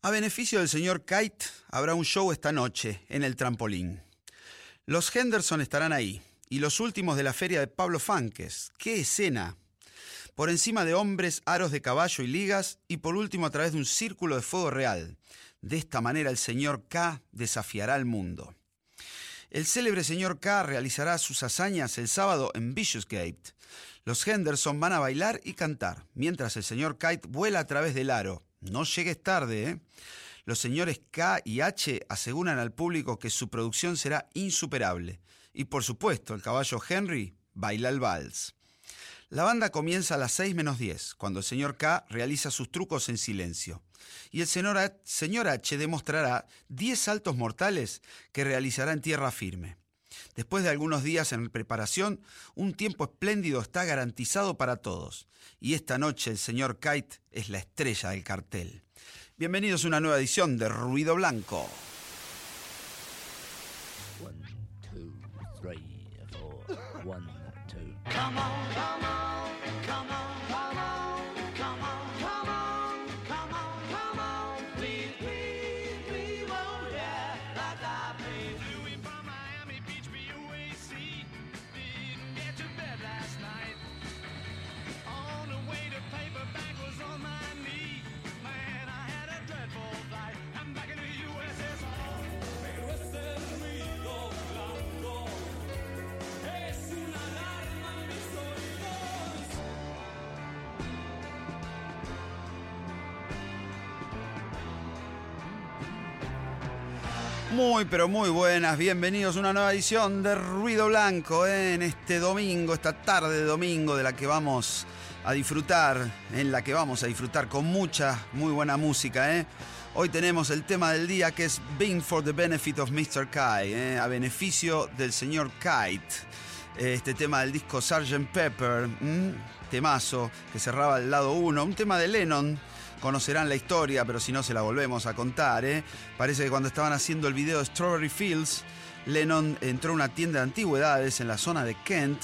A beneficio del señor Kite, habrá un show esta noche en el trampolín. Los Henderson estarán ahí, y los últimos de la feria de Pablo Fanques. ¡Qué escena! Por encima de hombres, aros de caballo y ligas, y por último a través de un círculo de fuego real. De esta manera el señor K desafiará al mundo. El célebre señor K realizará sus hazañas el sábado en Bishopsgate. Los Henderson van a bailar y cantar, mientras el señor Kite vuela a través del aro. No llegues tarde, ¿eh? Los señores K y H aseguran al público que su producción será insuperable. Y por supuesto, el caballo Henry baila el vals. La banda comienza a las 6 menos 10, cuando el señor K realiza sus trucos en silencio. Y el señor H, demostrará 10 saltos mortales que realizará en tierra firme. Después de algunos días en preparación, un tiempo espléndido está garantizado para todos. Y esta noche el señor Kite es la estrella del cartel. Bienvenidos a una nueva edición de Ruido Blanco. Muy, pero muy buenas, bienvenidos a una nueva edición de Ruido Blanco en este domingo, esta tarde de domingo de la que vamos a disfrutar, en la que vamos a disfrutar con mucha, muy buena música. ¿eh? Hoy tenemos el tema del día que es Being for the Benefit of Mr. Kai, ¿eh? a beneficio del señor Kite. Este tema del disco Sgt. Pepper, temazo que cerraba el lado 1, un tema de Lennon conocerán la historia, pero si no se la volvemos a contar. ¿eh? Parece que cuando estaban haciendo el video de Strawberry Fields, Lennon entró a una tienda de antigüedades en la zona de Kent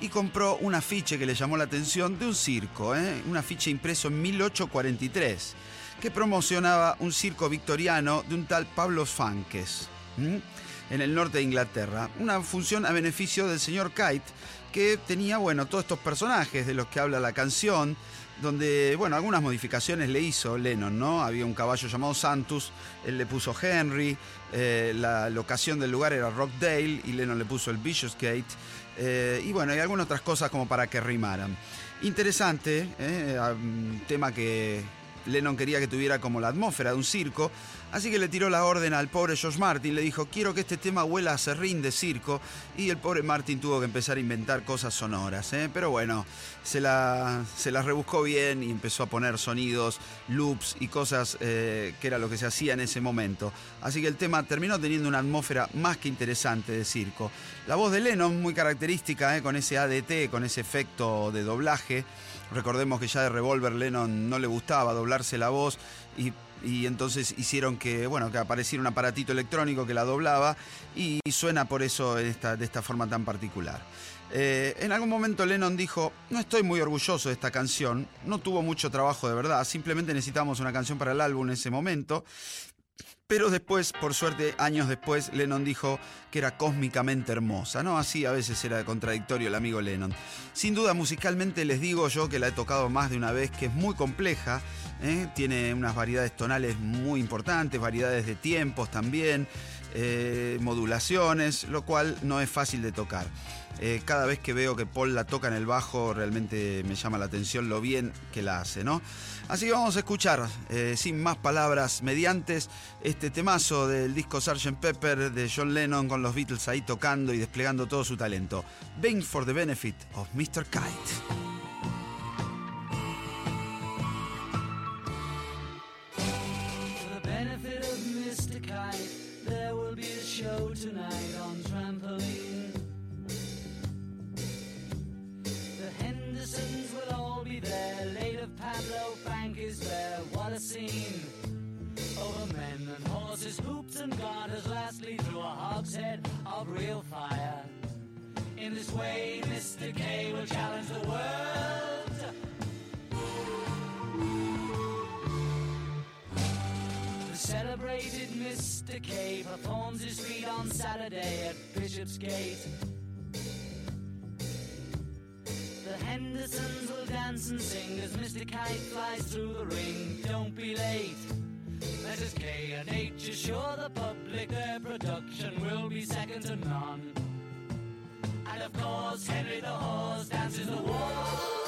y compró un afiche que le llamó la atención de un circo, ¿eh? un afiche impreso en 1843, que promocionaba un circo victoriano de un tal Pablo Fankes. en el norte de Inglaterra, una función a beneficio del señor Kite, que tenía, bueno, todos estos personajes de los que habla la canción, donde, bueno, algunas modificaciones le hizo Lennon, ¿no? Había un caballo llamado Santus, él le puso Henry, eh, la locación del lugar era Rockdale y Lennon le puso el Bishopsgate, eh, y bueno, hay algunas otras cosas como para que rimaran. Interesante, ¿eh? un tema que Lennon quería que tuviera como la atmósfera de un circo, así que le tiró la orden al pobre George Martin, le dijo, quiero que este tema huela a serrín de circo, y el pobre Martin tuvo que empezar a inventar cosas sonoras, ¿eh? pero bueno, se, la, se las rebuscó bien y empezó a poner sonidos, loops y cosas eh, que era lo que se hacía en ese momento. Así que el tema terminó teniendo una atmósfera más que interesante de circo. La voz de Lennon, muy característica, ¿eh? con ese ADT, con ese efecto de doblaje, Recordemos que ya de Revolver Lennon no le gustaba doblarse la voz y, entonces hicieron que, bueno, que apareciera un aparatito electrónico que la doblaba y, suena por eso esta, de esta forma tan particular. Eh, en algún momento Lennon dijo, no estoy muy orgulloso de esta canción, no tuvo mucho trabajo de verdad, simplemente necesitamos una canción para el álbum en ese momento pero después, por suerte, años después, Lennon dijo que era cósmicamente hermosa, ¿no? Así a veces era contradictorio el amigo Lennon. Sin duda, musicalmente les digo yo que la he tocado más de una vez, que es muy compleja, ¿eh? tiene unas variedades tonales muy importantes, variedades de tiempos también, eh, modulaciones, lo cual no es fácil de tocar. Eh, cada vez que veo que Paul la toca en el bajo, realmente me llama la atención lo bien que la hace, ¿no? Así que vamos a escuchar, eh, sin más palabras mediantes, este temazo del disco Sgt. Pepper de John Lennon con los Beatles ahí tocando y desplegando todo su talento. Bang for the benefit of Mr. Kite. Scene. Over men and horses, hoops and garters, lastly through a hogshead of real fire. In this way, Mr. K will challenge the world. The celebrated Mr. K performs his feat on Saturday at Bishopsgate. The Hendersons will dance and sing as Mr. Kite flies through the ring. Don't be late. Mrs. K and H assure the public their production will be second to none. And of course, Henry the Horse dances the waltz.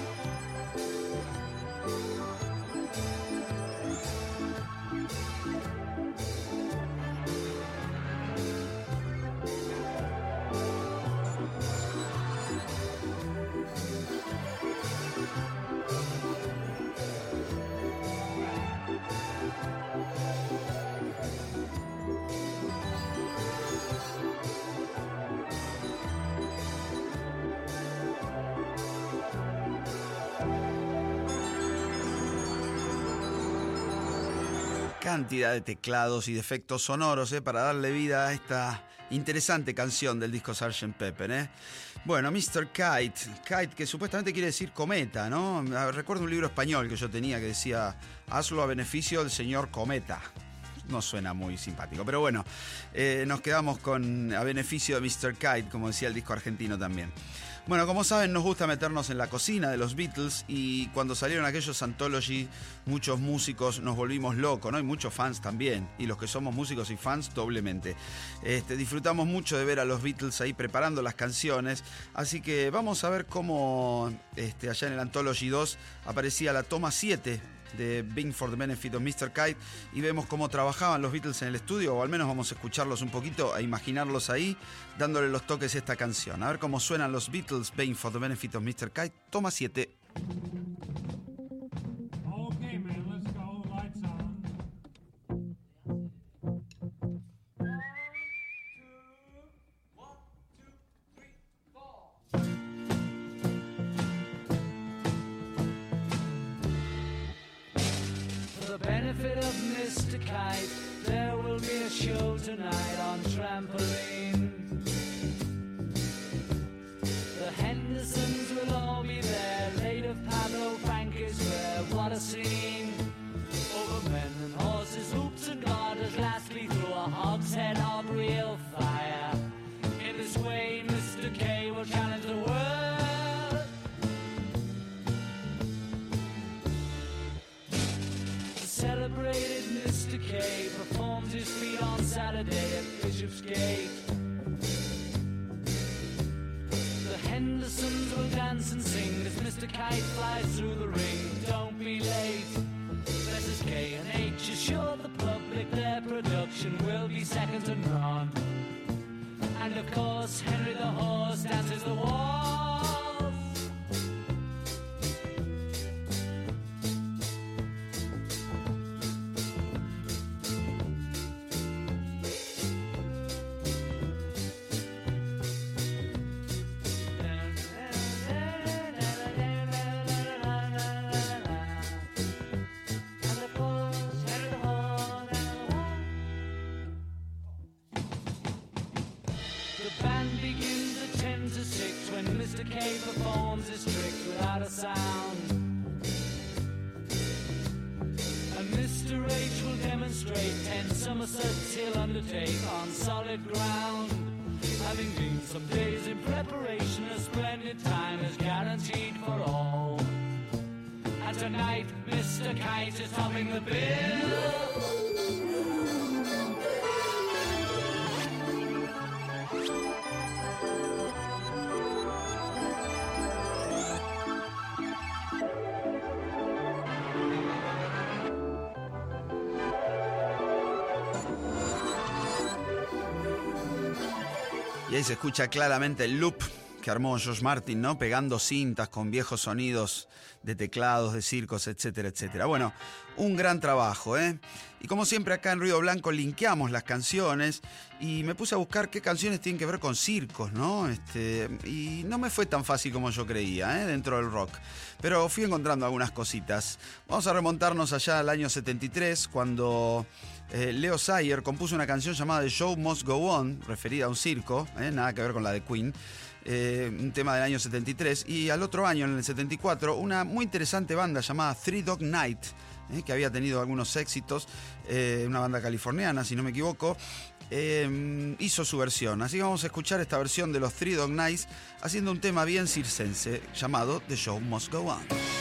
Cantidad de teclados y de efectos sonoros eh, para darle vida a esta interesante canción del disco Sgt. Pepper. eh. Bueno, Mr. Kite, Kite que supuestamente quiere decir cometa, ¿no? Ah, Recuerdo un libro español que yo tenía que decía, hazlo a beneficio del señor cometa. No suena muy simpático, pero bueno, eh, nos quedamos con a beneficio de Mr. Kite, como decía el disco argentino también. Bueno, como saben, nos gusta meternos en la cocina de los Beatles y cuando salieron aquellos Anthology, muchos músicos nos volvimos locos, ¿no? Y muchos fans también, y los que somos músicos y fans doblemente. Este, disfrutamos mucho de ver a los Beatles ahí preparando las canciones, así que vamos a ver cómo este, allá en el Anthology 2 aparecía la toma 7 de Bing for the Benefit of Mr. Kite y vemos cómo trabajaban los Beatles en el estudio, o al menos vamos a escucharlos un poquito, a imaginarlos ahí, dándole los toques a esta canción. A ver cómo suenan los Beatles, Bing for the Benefit of Mr. Kite, toma 7. Mr. Kite, there will be a show tonight on trampoline. At Bishopsgate. The Hendersons will dance and sing as Mr. Kite flies through the ring. Don't be late. Mrs. K and H assure the public their production will be second to none. And of course, Henry the Horse dances the waltz. 10 he'll undertake on solid ground. Having been some days in preparation, a splendid time is guaranteed for all. And tonight, Mr. Kite is topping the bill. Se escucha claramente el loop que armó George Martin, ¿no? Pegando cintas con viejos sonidos de teclados, de circos, etcétera, etcétera. Bueno, un gran trabajo, ¿eh? Y como siempre acá en Ruido Blanco linkeamos las canciones y me puse a buscar qué canciones tienen que ver con circos, ¿no? Este, y no me fue tan fácil como yo creía, ¿eh? Dentro del rock. Pero fui encontrando algunas cositas. Vamos a remontarnos allá al año 73, cuando eh, Leo Sayer compuso una canción llamada The Show Must Go On, referida a un circo, ¿eh? nada que ver con la de Queen. Eh, un tema del año 73, y al otro año, en el 74, una muy interesante banda llamada Three Dog Night, eh, que había tenido algunos éxitos, eh, una banda californiana, si no me equivoco, hizo su versión. Así que vamos a escuchar esta versión de los Three Dog Nights haciendo un tema bien circense llamado The Show Must Go On.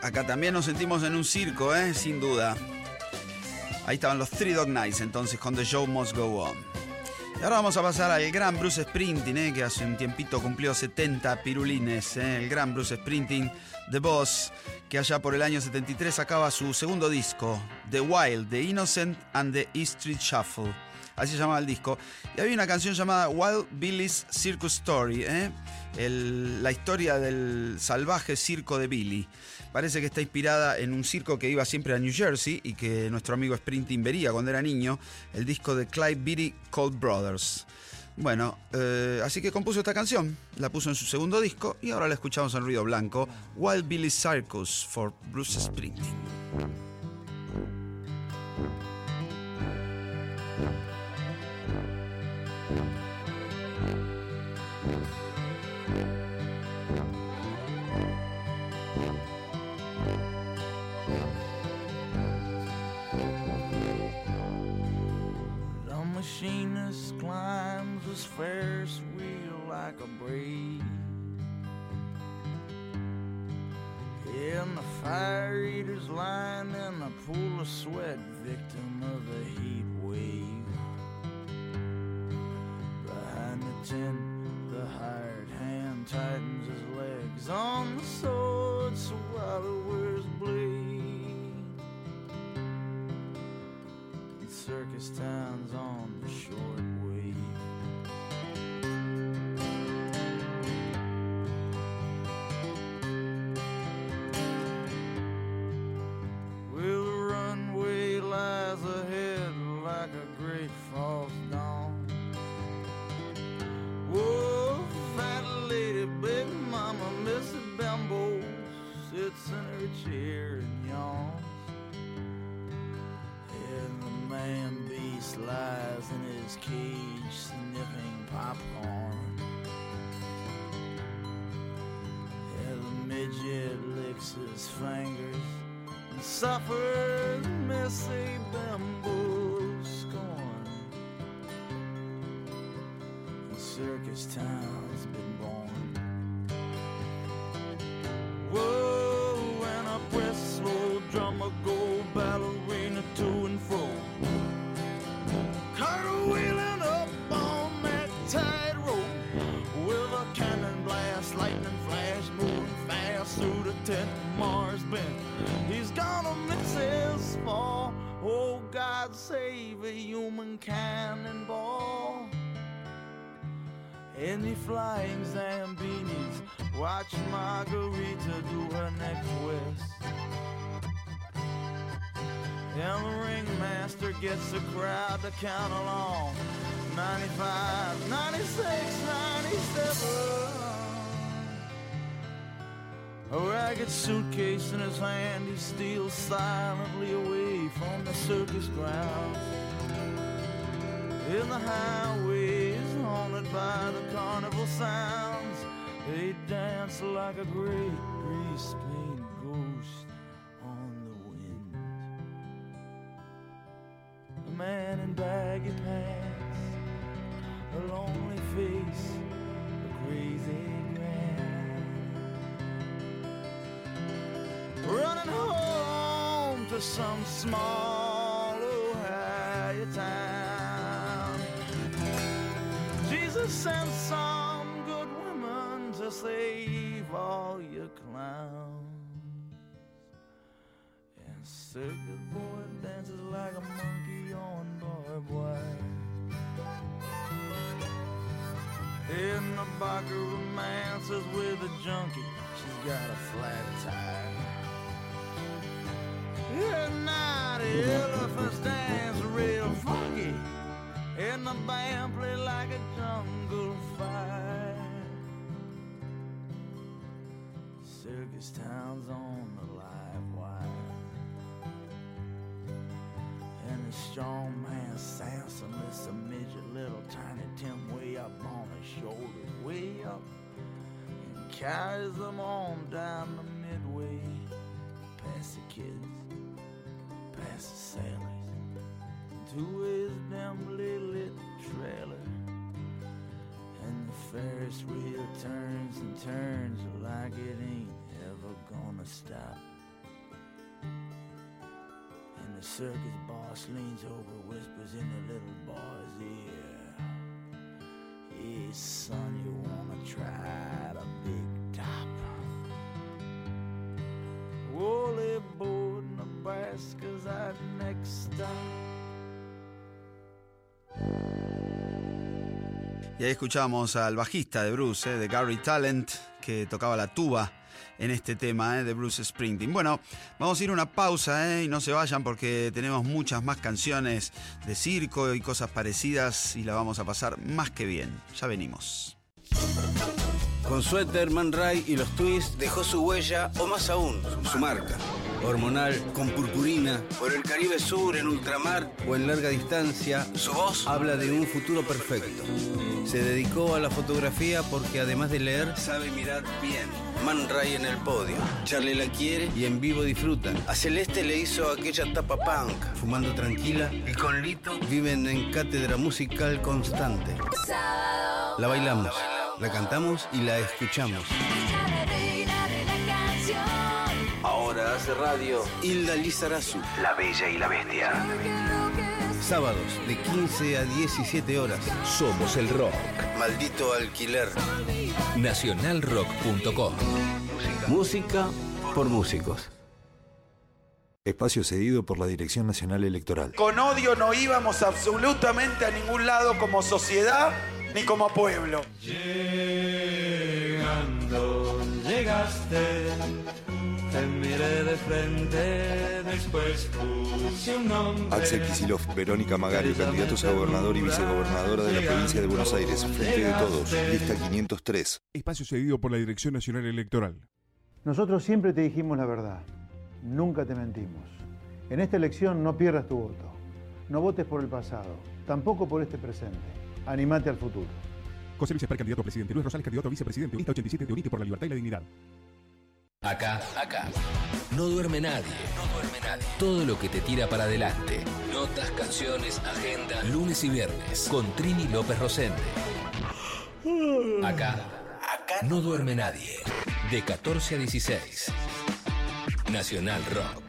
Acá también nos sentimos en un circo, ¿eh? sin duda. Ahí estaban los Three Dog Nights entonces con The Show Must Go On. Y ahora vamos a pasar al gran Bruce Sprinting, ¿eh? que hace un tiempito cumplió 70 pirulines. ¿eh? El gran Bruce Sprinting, The Boss, que allá por el año 73 sacaba su segundo disco, The Wild, The Innocent and The E Street Shuffle. Así se llamaba el disco. Y había una canción llamada Wild Billy's Circus Story, ¿eh? La historia del salvaje circo de Billy. Parece que está inspirada en un circo que iba siempre a New Jersey y que nuestro amigo Sprinting vería cuando era niño, el disco de Clyde Beatty Cold Brothers. Bueno, eh, así que compuso esta canción, la puso en su segundo disco y ahora la escuchamos en ruido blanco, Wild Billy's Circus for Bruce Sprinting. Machinist climbs his Ferris wheel like a breeze. In the fire eater's lying in a pool of sweat, victim of the heat wave. Behind the tent, the hired hand tightens his legs on the sword, so while he wears blade. Circus towns on the short wave. Circus town's Any flying Zambinis watch Margarita do her next twist. And the ringmaster gets the crowd to count along. 95, 96, 97. A ragged suitcase in his hand, he steals silently away from the circus grounds. In the highways haunted by the carnival sounds, they dance like a great grease paint ghost on the wind. A man in baggy pants, a lonely face, a crazy grin. Running home to some small Ohio town. Sent some good women to save all your clowns. And circus boy dances like a monkey on barbed wire. In the Barker romances with a junkie, she's got a flat tire. At night, elephants dance real funky, and the band play like a jungle fight. Circus town's on the live wire. And the strong man Samson lifts a midget, little tiny Tim way up on his shoulders, way up, and carries them on down the midway, past the kids, past the sailors, to his dimly lit trailer. And the Ferris wheel turns and turns like it ain't ever gonna stop. And the circus boss leans over, whispers in the little boy's ear. Hey, son, you wanna try the big top? Woolly board, Nebraska's our next stop. Y ahí escuchamos al bajista de Bruce, eh, de Gary Talent, que tocaba la tuba en este tema eh, de Bruce Springsteen. Bueno, vamos a ir a una pausa eh, y no se vayan porque tenemos muchas más canciones de circo y cosas parecidas y la vamos a pasar más que bien. Ya venimos. Con Suéter, Man Ray y los Twists dejó su huella, o más aún, su marca, hormonal, con purpurina, por el Caribe Sur, en ultramar o en larga distancia, su voz habla de un futuro perfecto. Se dedicó a la fotografía porque además de leer, sabe mirar bien. Man Ray en el podio, Charlie la quiere y en vivo disfrutan. A Celeste le hizo aquella tapa punk, fumando tranquila, y con Lito viven en cátedra musical constante. La bailamos, la cantamos y la escuchamos. Ahora hace radio Hilda Lizarazu. La Bella y la Bestia. Sábados de 15 a 17 horas. Somos el rock. Maldito alquiler. Nacionalrock.com. Música por músicos. Espacio cedido por la Dirección Nacional Electoral. Con odio no íbamos absolutamente a ningún lado como sociedad ni como pueblo. Llegando, llegaste, te miré de frente, después puse un nombre. Axel Kicillof, Verónica Magario, candidatos a gobernador y vicegobernadora de la provincia de Buenos Aires. Frente de todos, lista 503. Espacio cedido por la Dirección Nacional Electoral. Nosotros siempre te dijimos la verdad, nunca te mentimos. En esta elección no pierdas tu voto, no votes por el pasado, tampoco por este presente. Animate al futuro. José Luis Esper, candidato a presidente. Luis Rosales, candidato a vicepresidente. Lista 87 de Unite por la libertad y la dignidad. Acá, acá. No duerme nadie. No duerme nadie. Todo lo que te tira para adelante. Notas, canciones, agenda. Lunes y viernes. Con Trini López Rosende. Acá. Acá no duerme nadie. De 14 a 16. Nacional Rock.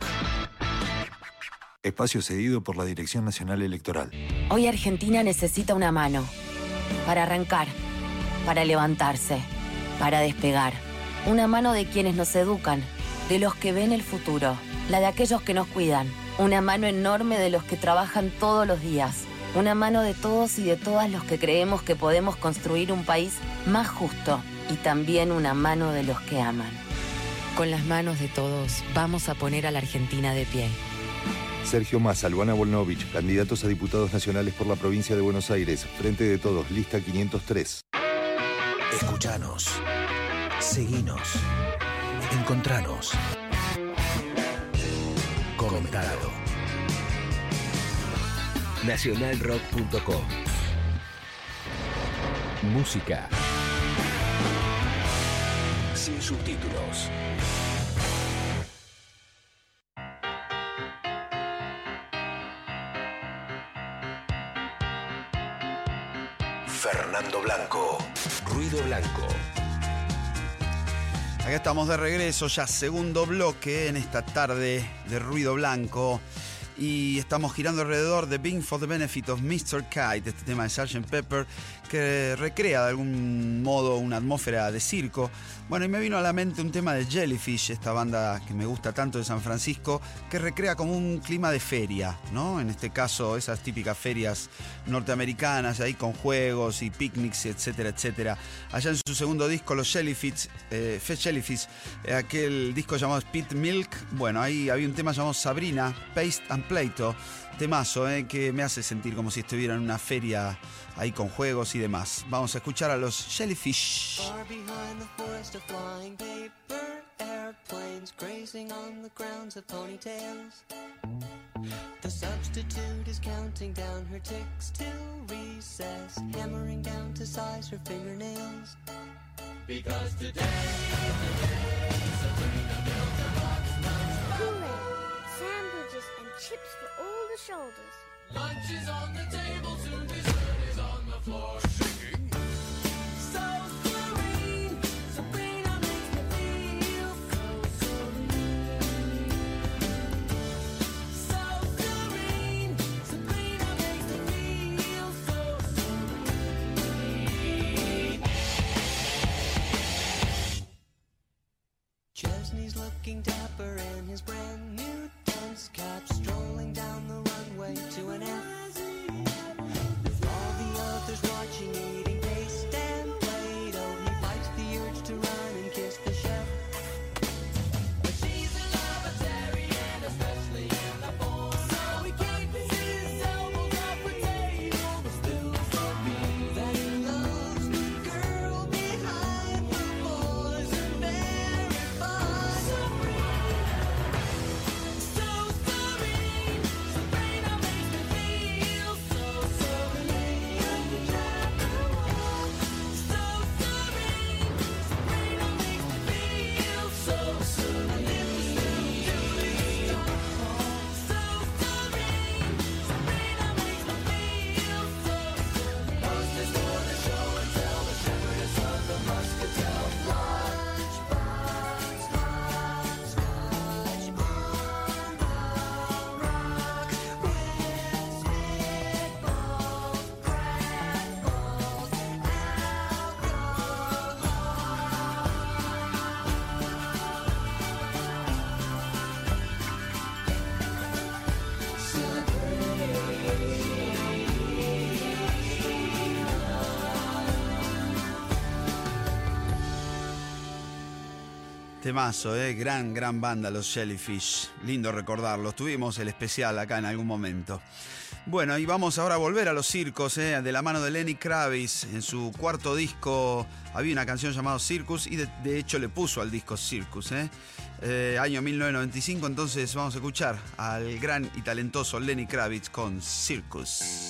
Espacio cedido por la Dirección Nacional Electoral. Hoy Argentina necesita una mano para arrancar, para levantarse, para despegar. Una mano de quienes nos educan, de los que ven el futuro, la de aquellos que nos cuidan. Una mano enorme de los que trabajan todos los días. Una mano de todos y de todas los que creemos que podemos construir un país más justo. Y también una mano de los que aman. Con las manos de todos vamos a poner a la Argentina de pie. Sergio Massa, Luana Volnovich, candidatos a diputados nacionales por la provincia de Buenos Aires. Frente de todos, lista 503. Escuchanos. Seguinos. Encontranos. Comentado. Nacionalrock.com. Música. Sin subtítulos. Fernando Blanco. Ruido Blanco. Acá estamos de regreso, ya segundo bloque en esta tarde de ruido blanco. Y estamos girando alrededor de Being for the Benefit of Mr. Kite, este tema de Sgt. Pepper, que recrea de algún modo una atmósfera de circo. Bueno, y me vino a la mente un tema de Jellyfish, esta banda que me gusta tanto de San Francisco, que recrea como un clima de feria, ¿no? En este caso, esas típicas ferias norteamericanas, ahí con juegos y picnics, etcétera, etcétera. Allá en su segundo disco, los Jellyfish, eh, Jellyfish, eh, aquel disco llamado Spit Milk, bueno, ahí había un tema llamado Sabrina, Paste and Plato, temazo, eh, que me hace sentir como si estuviera en una feria ahí con juegos y demás. Vamos a escuchar a los Jellyfish. Far behind the forest of flying paper airplanes grazing on the grounds of ponytails. The substitute is counting down her ticks till recess, hammering down to size her fingernails. Because today, Sandwiches and chips for all the shoulders. lunch is on the table, soon Chesney's looking dapper in his brand new dunce cap, strolling down the runway to an. Temazo, ¿eh? Gran, gran banda, los Jellyfish. Lindo recordarlos. Tuvimos el especial acá en algún momento. Bueno, y vamos ahora a volver a los circos, ¿eh? de la mano de Lenny Kravitz. En su cuarto disco había una canción llamada Circus y de, hecho le puso al disco Circus. ¿eh? Eh, año 1995, entonces vamos a escuchar al gran y talentoso Lenny Kravitz con Circus.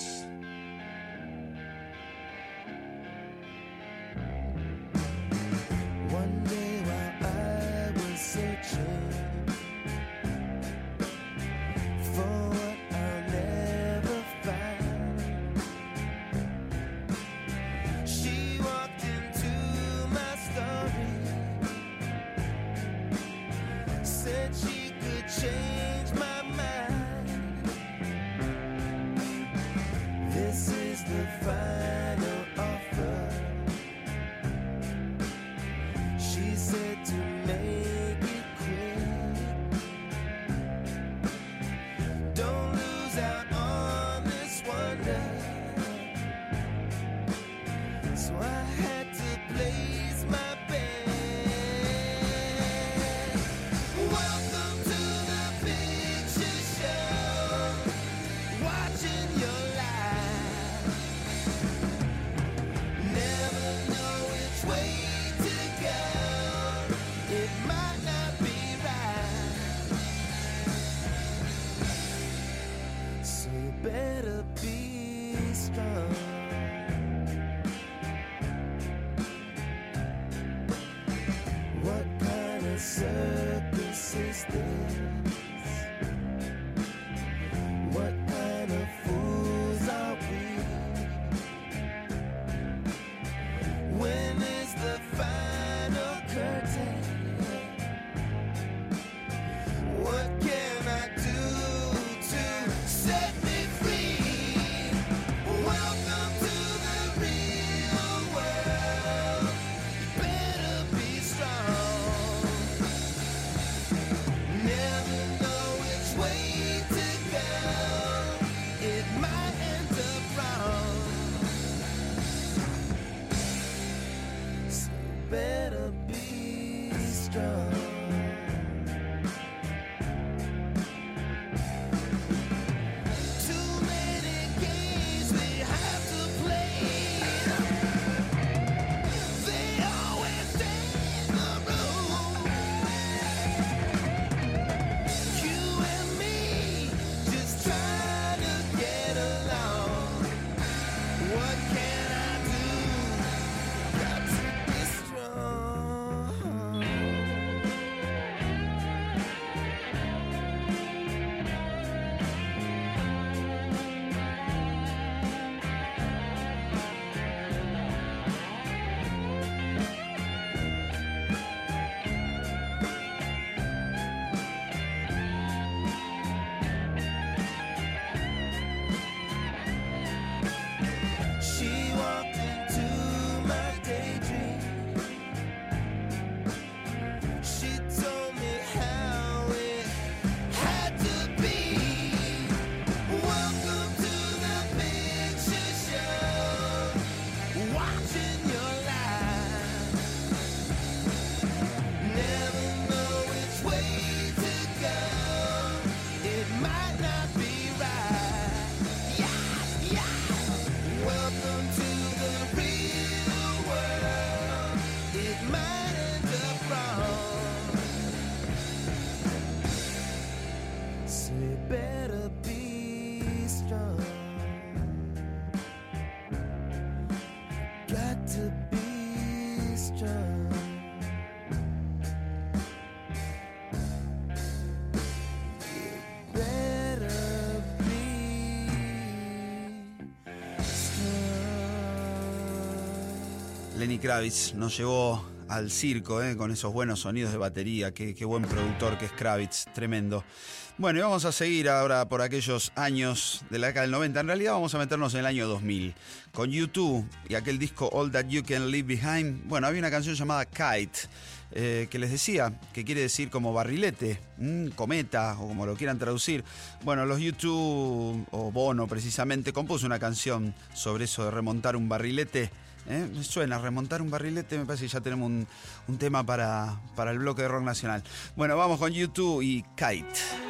Kravitz nos llevó al circo ¿eh? con esos buenos sonidos de batería. Qué, qué buen productor que es Kravitz, tremendo. Bueno, y vamos a seguir ahora por aquellos años de la década del 90. En realidad vamos a meternos en el año 2000 con YouTube y aquel disco All That You Can Leave Behind. Bueno, había una canción llamada Kite. eh, que les decía, que quiere decir como barrilete, mm, cometa o como lo quieran traducir. Bueno, los YouTube o Bono precisamente compuso una canción sobre eso de remontar un barrilete ¿eh? Me suena, remontar un barrilete, me parece que ya tenemos un, un tema para, para el bloque de rock nacional. Bueno, vamos con YouTube y Kite.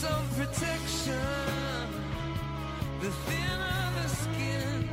Some protection. The thinner the skin.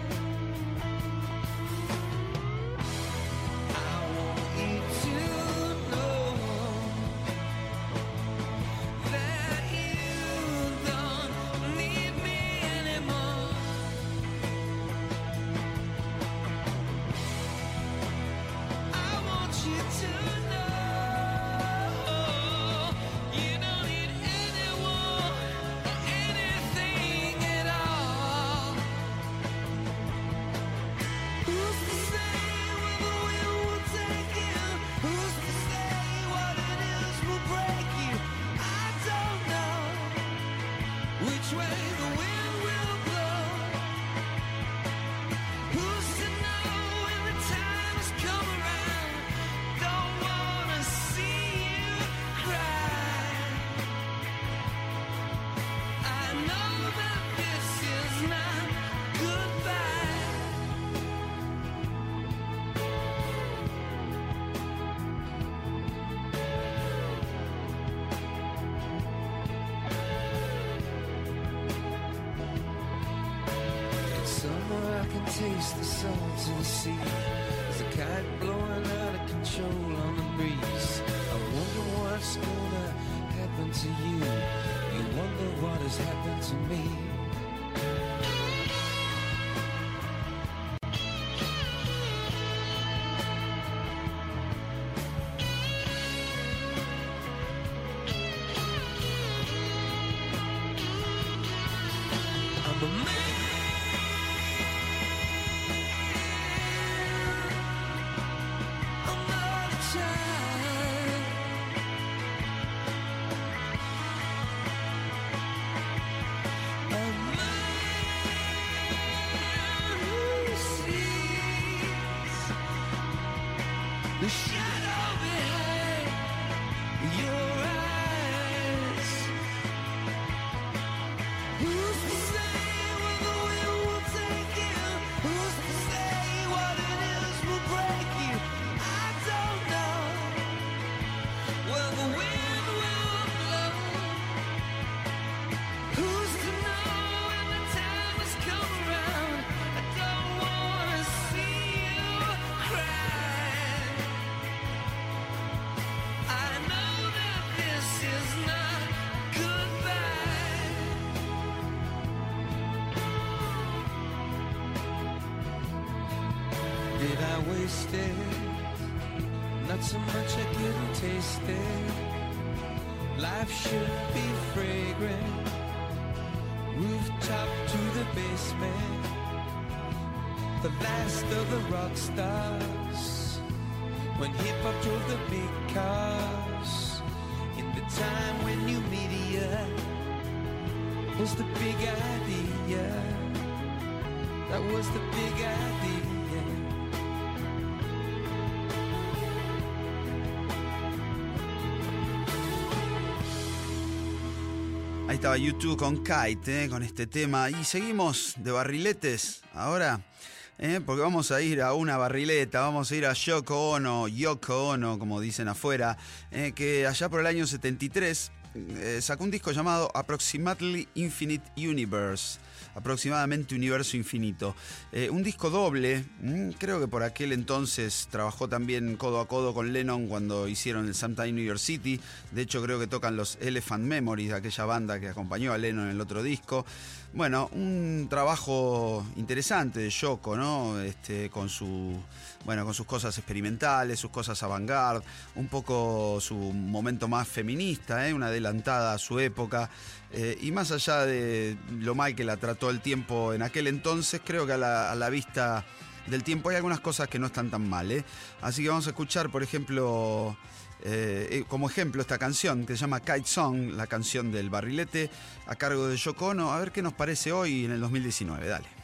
Sea. There's a kite blowing out of control on the breeze. I wonder what's gonna happen to you. You wonder what has happened to me. The last of the rock stars. When hip hop drove the big cars. In the time when new media was the big idea. That was the big idea. Ahí estaba YouTube con Kite, eh, con este tema. Y seguimos de barriletes ahora, eh, porque vamos a ir a una barrileta, vamos a ir a Yoko Ono, Yoko Ono, como dicen afuera, eh, que allá por el año 73 eh, sacó un disco llamado Approximately Infinite Universe. Aproximadamente Universo Infinito. Eh, un disco doble, mm, creo que por aquel entonces trabajó también codo a codo con Lennon cuando hicieron el Sometime New York City. De hecho, creo que tocan los Elephant Memories, aquella banda que acompañó a Lennon en el otro disco. Bueno, un trabajo interesante de Yoko, ¿no? Este, con su bueno, con sus cosas experimentales, sus cosas avant-garde, un poco su momento más feminista, ¿eh? una adelantada a su época. Eh, y más allá de lo mal que la trató el tiempo en aquel entonces, creo que a la, a la vista del tiempo hay algunas cosas que no están tan mal. ¿eh? Así que vamos a escuchar, por ejemplo, eh, eh, como ejemplo esta canción que se llama Kite Song, la canción del barrilete, a cargo de Yoko Ono. A ver qué nos parece hoy en el 2019. Dale.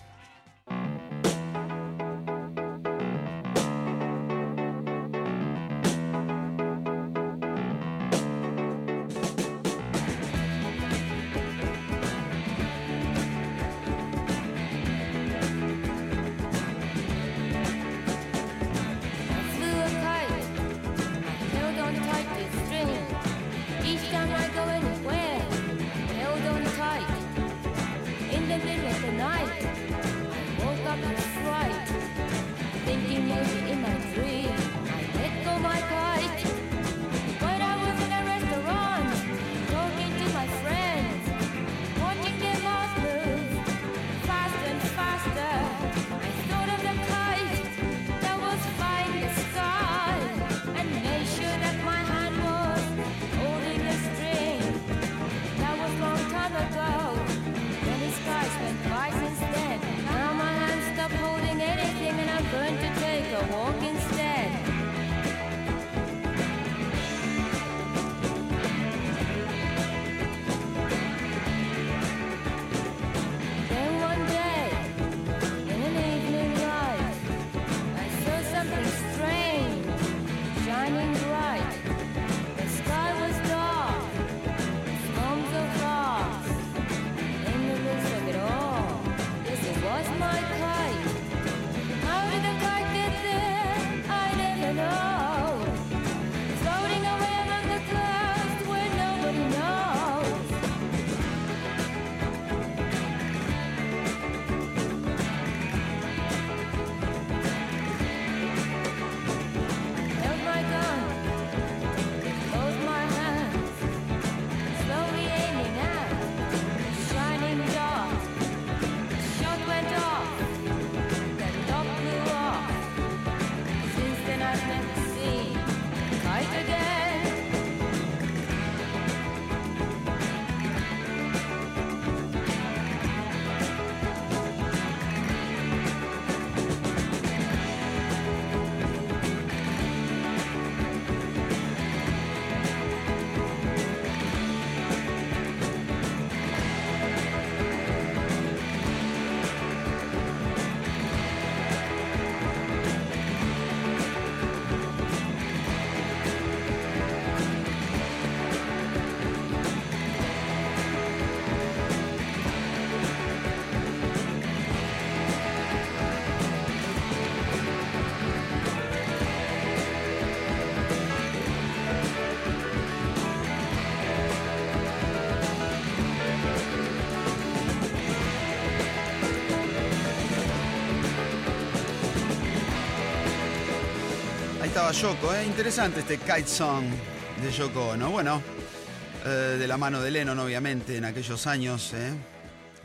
Estaba Yoko, ¿eh? interesante este Kite Song de Yoko Ono. Bueno, eh, de la mano de Lennon, obviamente, en aquellos años, ¿eh?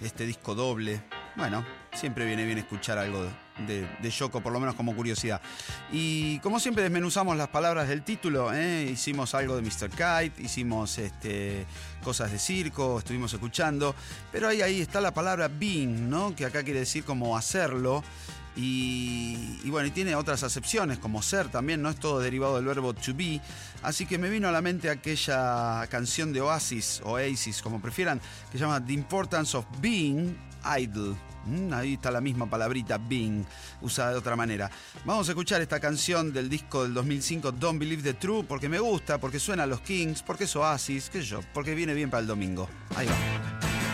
este disco doble. Bueno, siempre viene bien escuchar algo de, de Yoko, por lo menos como curiosidad. Y como siempre desmenuzamos las palabras del título, hicimos algo de Mr. Kite, hicimos este, cosas de circo, estuvimos escuchando, pero ahí, ahí está la palabra being, ¿no? que acá quiere decir como hacerlo. Y, y bueno, y tiene otras acepciones, como ser también, no es todo derivado del verbo to be. Así que me vino a la mente aquella canción de Oasis, Oasis, como prefieran, que se llama The Importance of Being Idle. Mm, ahí está la misma palabrita, being, usada de otra manera. Vamos a escuchar esta canción del disco del 2005, Don't Believe the True, porque me gusta, porque suena a los Kings, porque es Oasis, qué sé yo, porque viene bien para el domingo. Ahí va.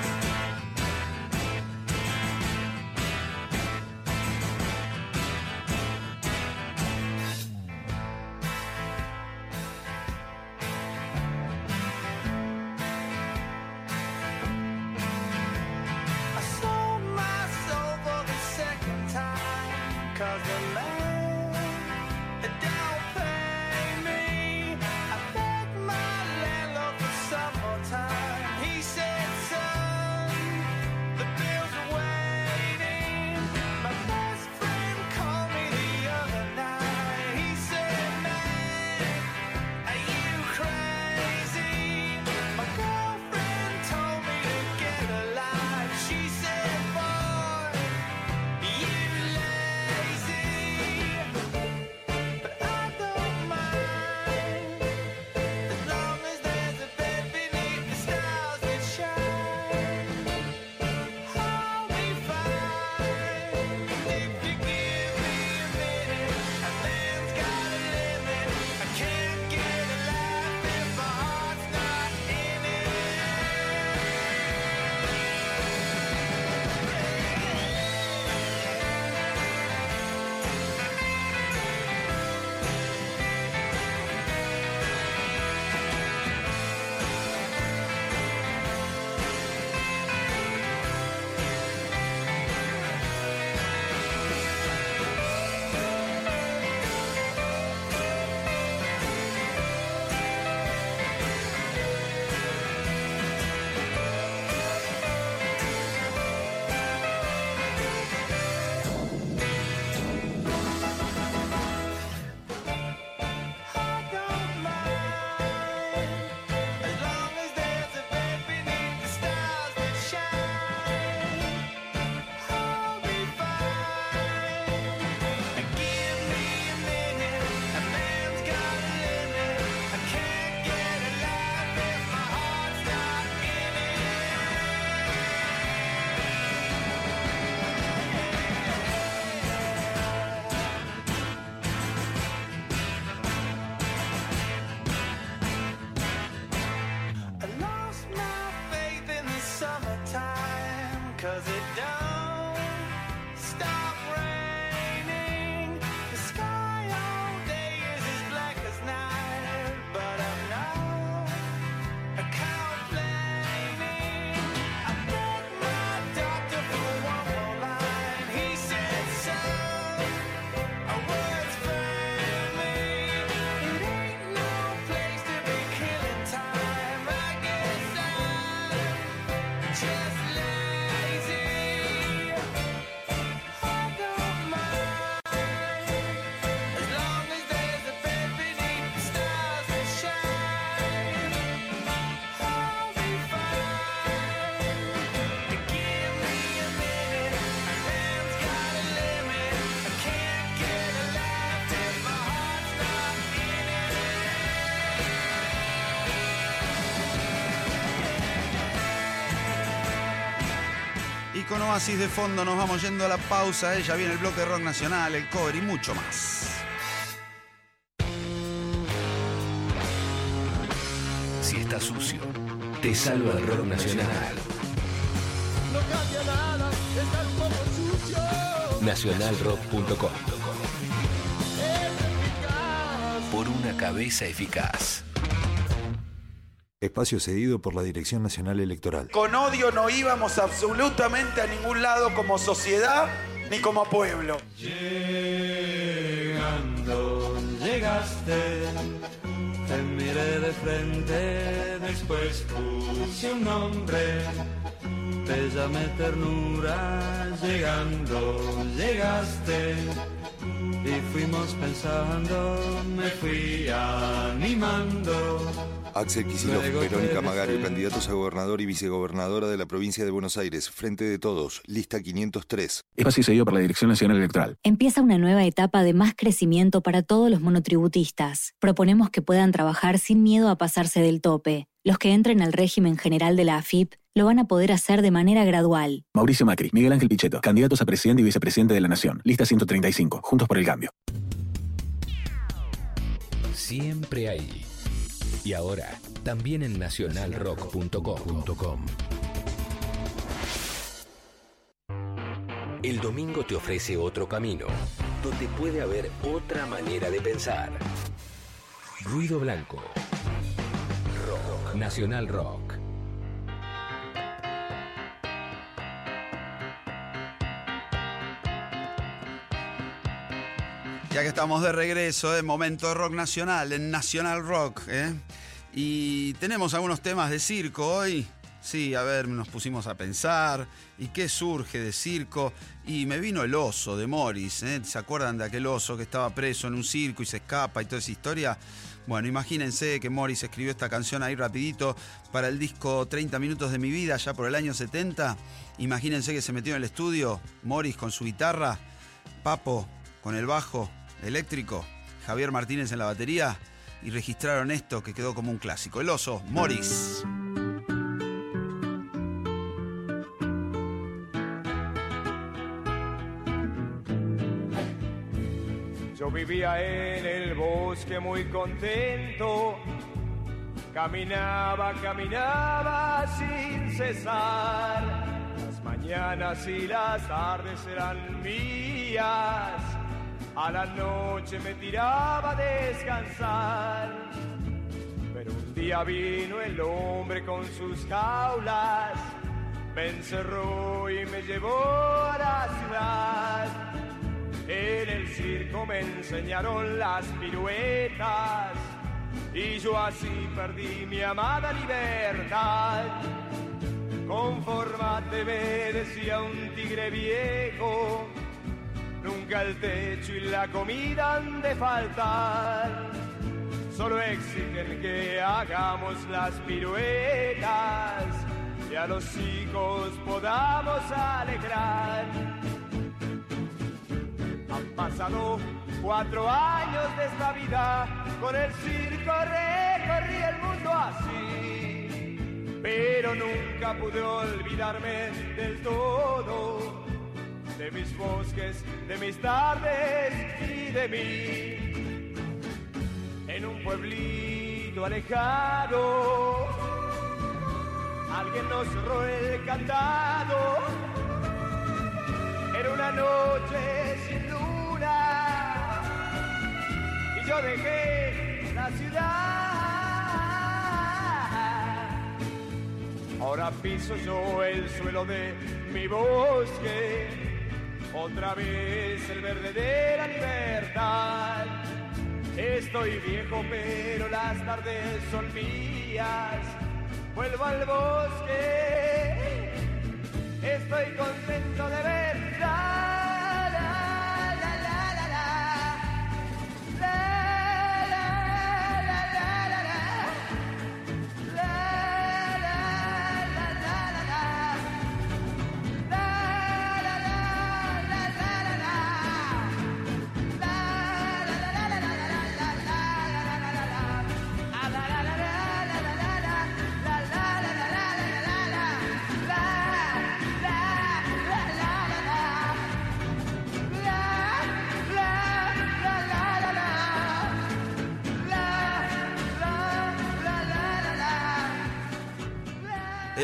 Con Oasis de fondo nos vamos yendo a la pausa. Ella viene el bloque de rock nacional, el cover y mucho más. Si está sucio, te salva el rock nacional. No cambia nada, estar un poco sucio. Nacionalrock.com Es eficaz. Por una cabeza eficaz. Espacio cedido por la Dirección Nacional Electoral. Con odio no íbamos absolutamente a ningún lado como sociedad ni como pueblo. Llegando, llegaste, te miré de frente, después puse un nombre, te llamé ternura, llegando, llegaste, y fuimos pensando, me fui animando. Axel Kicillof, Verónica Magario, candidatos a gobernador y vicegobernadora de la provincia de Buenos Aires. Frente de todos, lista 503. Espacio cedido por la Dirección Nacional Electoral. Empieza una nueva etapa de más crecimiento para todos los monotributistas. Proponemos que puedan trabajar sin miedo a pasarse del tope. Los que entren al régimen general de la AFIP lo van a poder hacer de manera gradual. Mauricio Macri, Miguel Ángel Pichetto, candidatos a presidente y vicepresidente de la Nación. Lista 135, Juntos por el Cambio. Siempre ahí. Y ahora, también en nacionalrock.com. El domingo te ofrece otro camino, donde puede haber otra manera de pensar. Ruido blanco. Rock. Nacional Rock. Ya que estamos de regreso, en momento de rock nacional, en Nacional Rock. ¿eh? Y tenemos algunos temas de circo hoy. Sí, a ver, nos pusimos a pensar. ¿Y qué surge de circo? Y me vino el oso de Morris. ¿eh? ¿Se acuerdan de aquel oso que estaba preso en un circo y se escapa y toda esa historia? Bueno, imagínense que Morris escribió esta canción ahí rapidito para el disco 30 minutos de mi vida, ya por el año 70. Imagínense que se metió en el estudio Morris con su guitarra, Papo con el bajo eléctrico, Javier Martínez en la batería y registraron esto que quedó como un clásico. El oso, Morris. Yo vivía en el bosque muy contento, caminaba, caminaba sin cesar. Las mañanas y las tardes eran mías, a la noche me tiraba a descansar. Pero un día vino el hombre con sus jaulas, me encerró y me llevó a la ciudad. En el circo me enseñaron las piruetas y yo así perdí mi amada libertad. Conformate, me decía un tigre viejo, nunca el techo y la comida han de faltar. Solo exigen que hagamos las piruetas y a los hijos podamos alegrar. Han pasado cuatro años de esta vida, con el circo recorrí el mundo así, pero nunca pude olvidarme del todo, de mis bosques, de mis tardes y de mí. En un pueblito alejado, alguien nos cerró el candado noche sin luna y yo dejé la ciudad. Ahora piso yo el suelo de mi bosque, otra vez el verde de la libertad. Estoy viejo, pero las tardes son mías. Vuelvo al bosque, estoy contento de ver.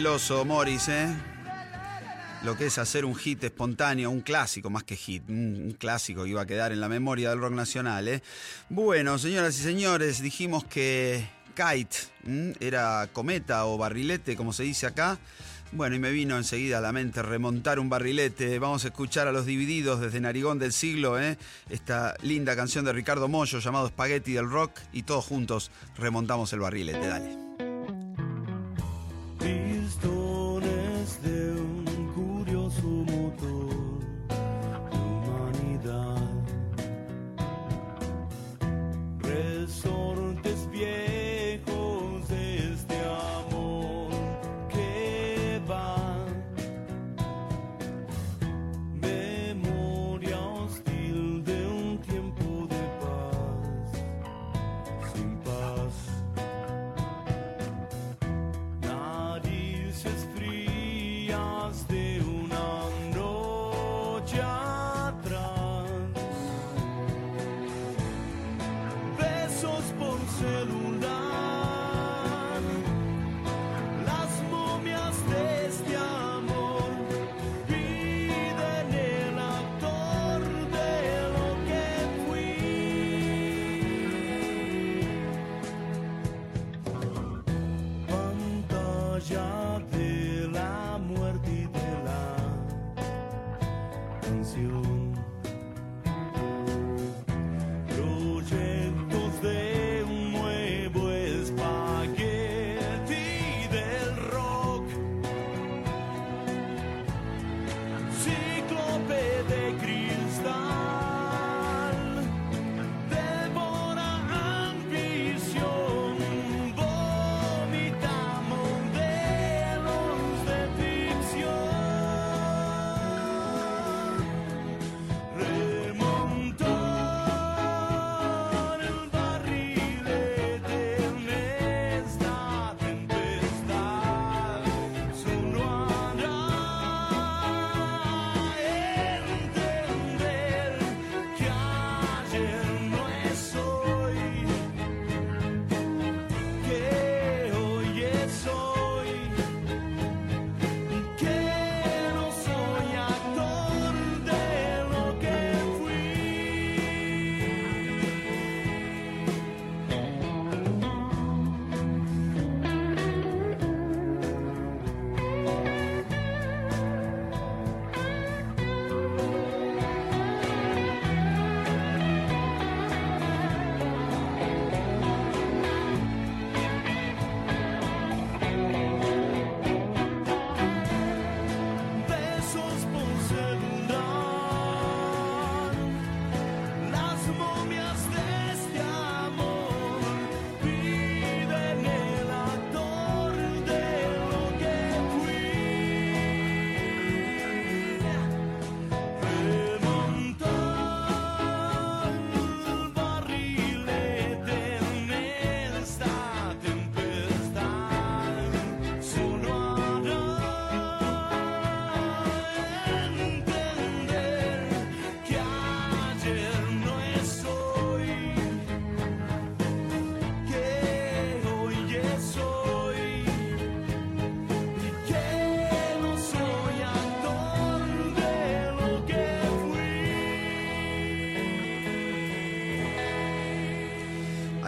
El oso, Morris, ¿eh? Lo que es hacer un hit espontáneo, un clásico más que hit, un, clásico que iba a quedar en la memoria del rock nacional, ¿eh? Bueno, señoras y señores, dijimos que kite era cometa o barrilete, como se dice acá. Bueno, y me vino enseguida a la mente remontar un barrilete. Vamos a escuchar a los divididos desde Narigón del siglo, ¿eh? esta linda canción de Ricardo Mollo llamado Spaghetti del Rock, y todos juntos remontamos el barrilete. Dale.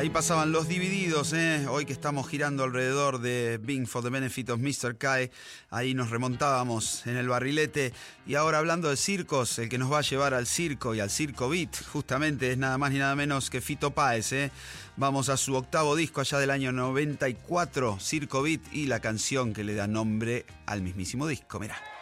Ahí pasaban los divididos, ¿eh? hoy que estamos girando alrededor de Bing for the Benefit of Mr. Kai, ahí nos remontábamos en el barrilete y ahora hablando de circos, el que nos va a llevar al circo y al circo beat, justamente es nada más ni nada menos que Fito Páez, ¿eh? vamos a su octavo disco allá del año 94, Circo Beat y la canción que le da nombre al mismísimo disco, mirá.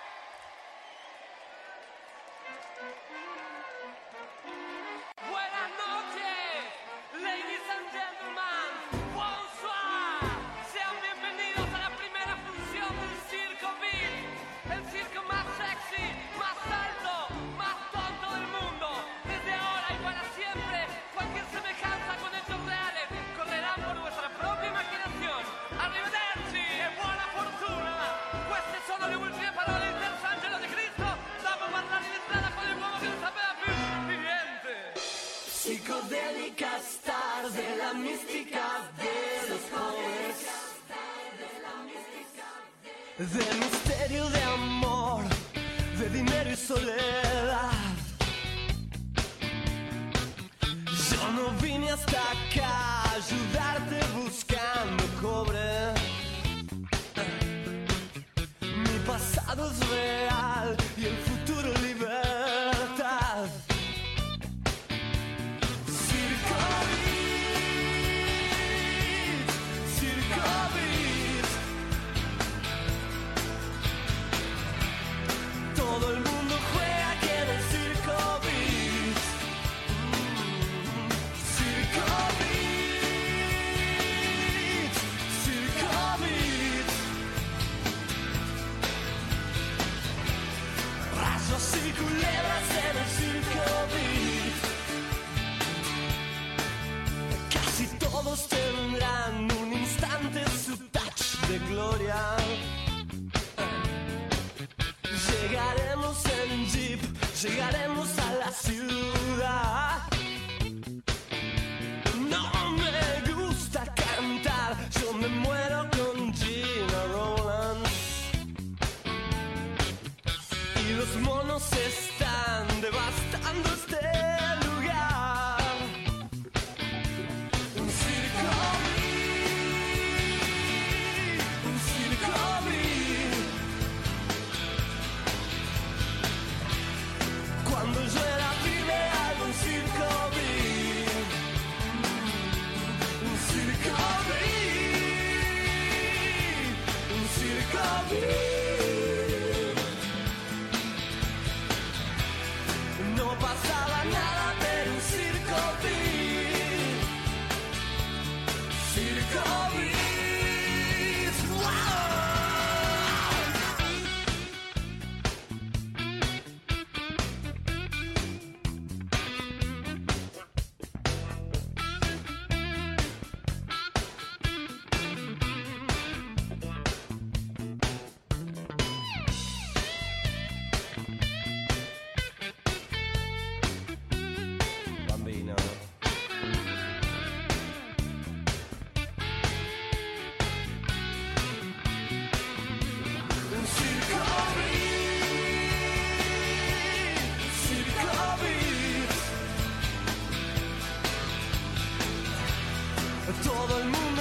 todo el mundo.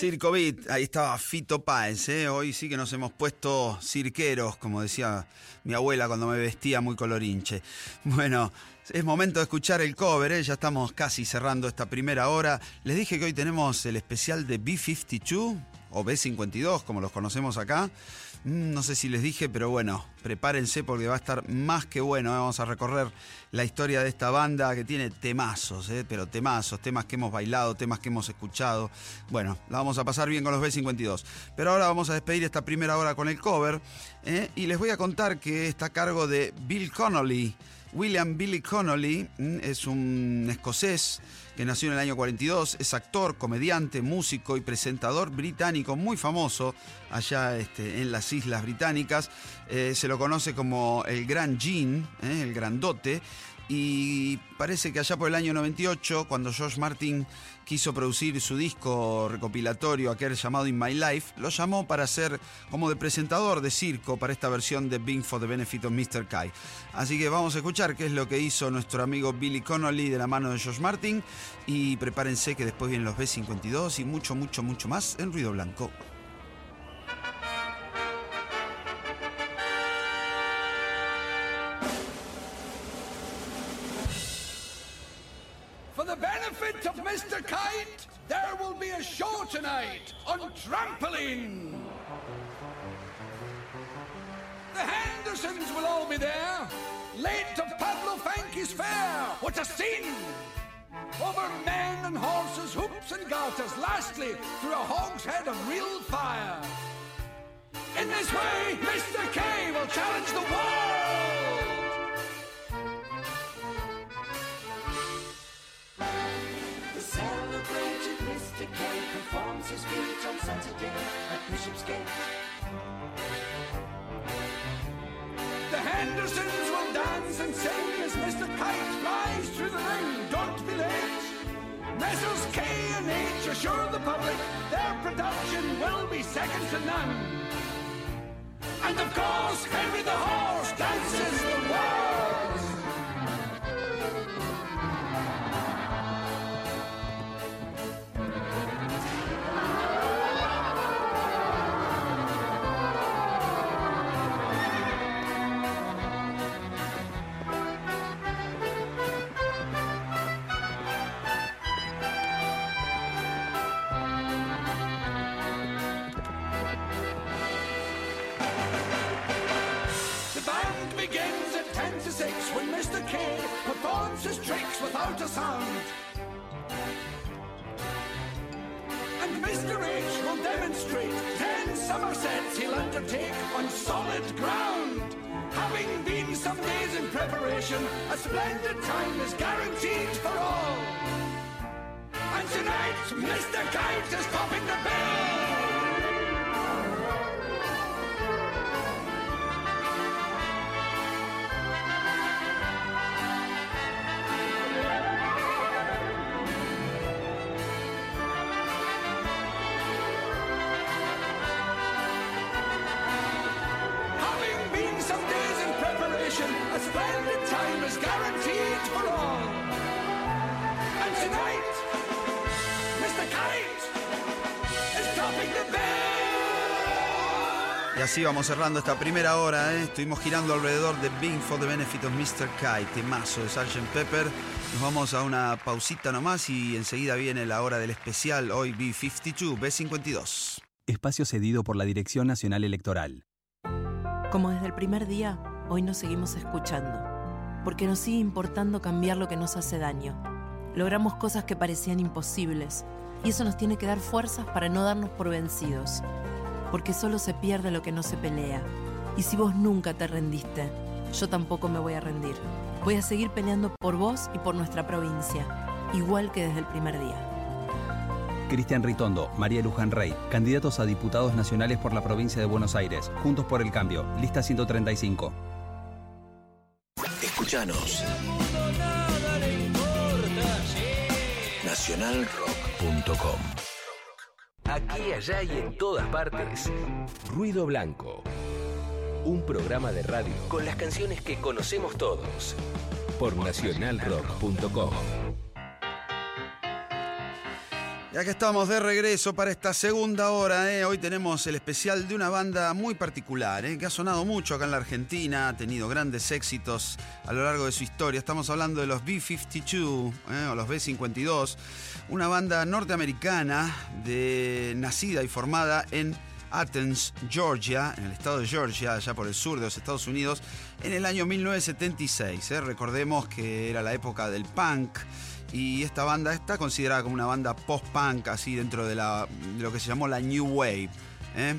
Circo Beat, ahí estaba Fito Páez, ¿eh? hoy sí que nos hemos puesto cirqueros, como decía mi abuela cuando me vestía muy colorinche. Bueno, es momento de escuchar el cover, ¿eh? ya estamos casi cerrando esta primera hora. Les dije que hoy tenemos el especial de B52 o B52, como los conocemos acá. Mm, No sé si les dije, pero bueno, prepárense porque va a estar más que bueno. ¿eh? Vamos a recorrer la historia de esta banda que tiene temazos, ¿eh? pero temazos, temas que hemos bailado, temas que hemos escuchado. Bueno, la vamos a pasar bien con los B52. Pero ahora vamos a despedir esta primera hora con el cover ¿eh? y les voy a contar que está a cargo de Bill Connolly. William Billy Connolly es un escocés nació en el año 42, es actor, comediante, músico y presentador británico muy famoso allá este, en las Islas Británicas. Eh, se lo conoce como el Gran Jean, eh, el grandote, y parece que allá por el año 98, cuando George Martin quiso producir su disco recopilatorio, aquel llamado In My Life, lo llamó para ser como de presentador de circo para esta versión de Bing for the Benefit of Mr. Kai. Así que vamos a escuchar qué es lo que hizo nuestro amigo Billy Connolly de la mano de George Martin y prepárense que después vienen los B52 y mucho, mucho, mucho más en Ruido Blanco. Así vamos cerrando esta primera hora. ¿eh? Estuvimos girando alrededor de Bing for the Benefit of Mr. Kite, temazo de Sgt. Pepper. Nos vamos a una pausita nomás y enseguida viene la hora del especial, hoy B52, B52. Espacio cedido por la Dirección Nacional Electoral. Como desde el primer día, hoy nos seguimos escuchando, porque nos sigue importando cambiar lo que nos hace daño. Logramos cosas que parecían imposibles, y eso nos tiene que dar fuerzas para no darnos por vencidos, porque solo se pierde lo que no se pelea. Y si vos nunca te rendiste, yo tampoco me voy a rendir. Voy a seguir peleando por vos y por nuestra provincia, igual que desde el primer día. Cristian Ritondo, María Luján Rey, candidatos a diputados nacionales por la provincia de Buenos Aires. Juntos por el Cambio, lista 135. Escuchanos. Nacionalrock.com Aquí, allá y en todas partes. Ruido Blanco. Un programa de radio con las canciones que conocemos todos. Por nacionalrock.com. Y acá estamos de regreso para esta segunda hora. ¿eh? Hoy tenemos el especial de una banda muy particular, ¿eh? que ha sonado mucho acá en la Argentina, ha tenido grandes éxitos a lo largo de su historia. Estamos hablando de los B-52 ¿eh? o los B-52, una banda norteamericana de, nacida y formada en Athens, Georgia, en el estado de Georgia, allá por el sur de los Estados Unidos, en el año 1976. ¿eh? Recordemos que era la época del punk y esta banda está considerada como una banda post-punk, así dentro de, lo que se llamó la New Wave. ¿eh?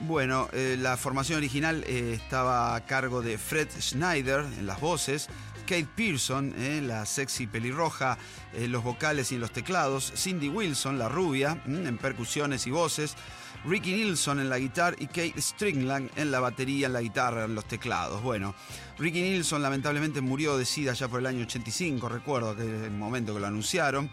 Bueno, eh, la formación original eh, estaba a cargo de Fred Schneider en las voces, Kate Pearson, eh, la sexy pelirroja, eh, los vocales y en los teclados, Cindy Wilson, la rubia, en percusiones y voces, Ricky Nilsson en la guitarra y Kate Stringland en la batería, en la guitarra, en los teclados. Bueno, Ricky Nilsson lamentablemente murió de SIDA ya por el año 85, recuerdo que es el momento que lo anunciaron.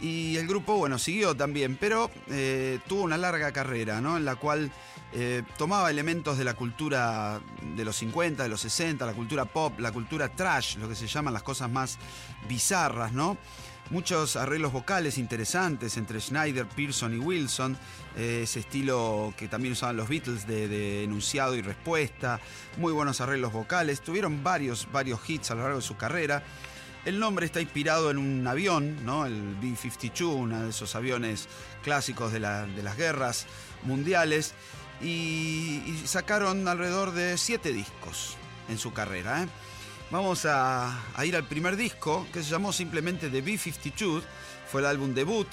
Y el grupo, bueno, siguió también, pero eh, tuvo una larga carrera, ¿no? En la cual eh, tomaba elementos de la cultura de los 50, de los 60, la cultura pop, la cultura trash, lo que se llaman las cosas más bizarras, ¿no? Muchos arreglos vocales interesantes entre Schneider, Pearson y Wilson, eh, ese estilo que también usaban los Beatles de, enunciado y respuesta, muy buenos arreglos vocales, tuvieron varios, varios hits a lo largo de su carrera. El nombre está inspirado en un avión, ¿no? el B-52, uno de esos aviones clásicos de, de las guerras mundiales, y, y sacaron alrededor de siete discos en su carrera. ¿eh? Vamos a, ir al primer disco, que se llamó simplemente The B-52, fue el álbum debut.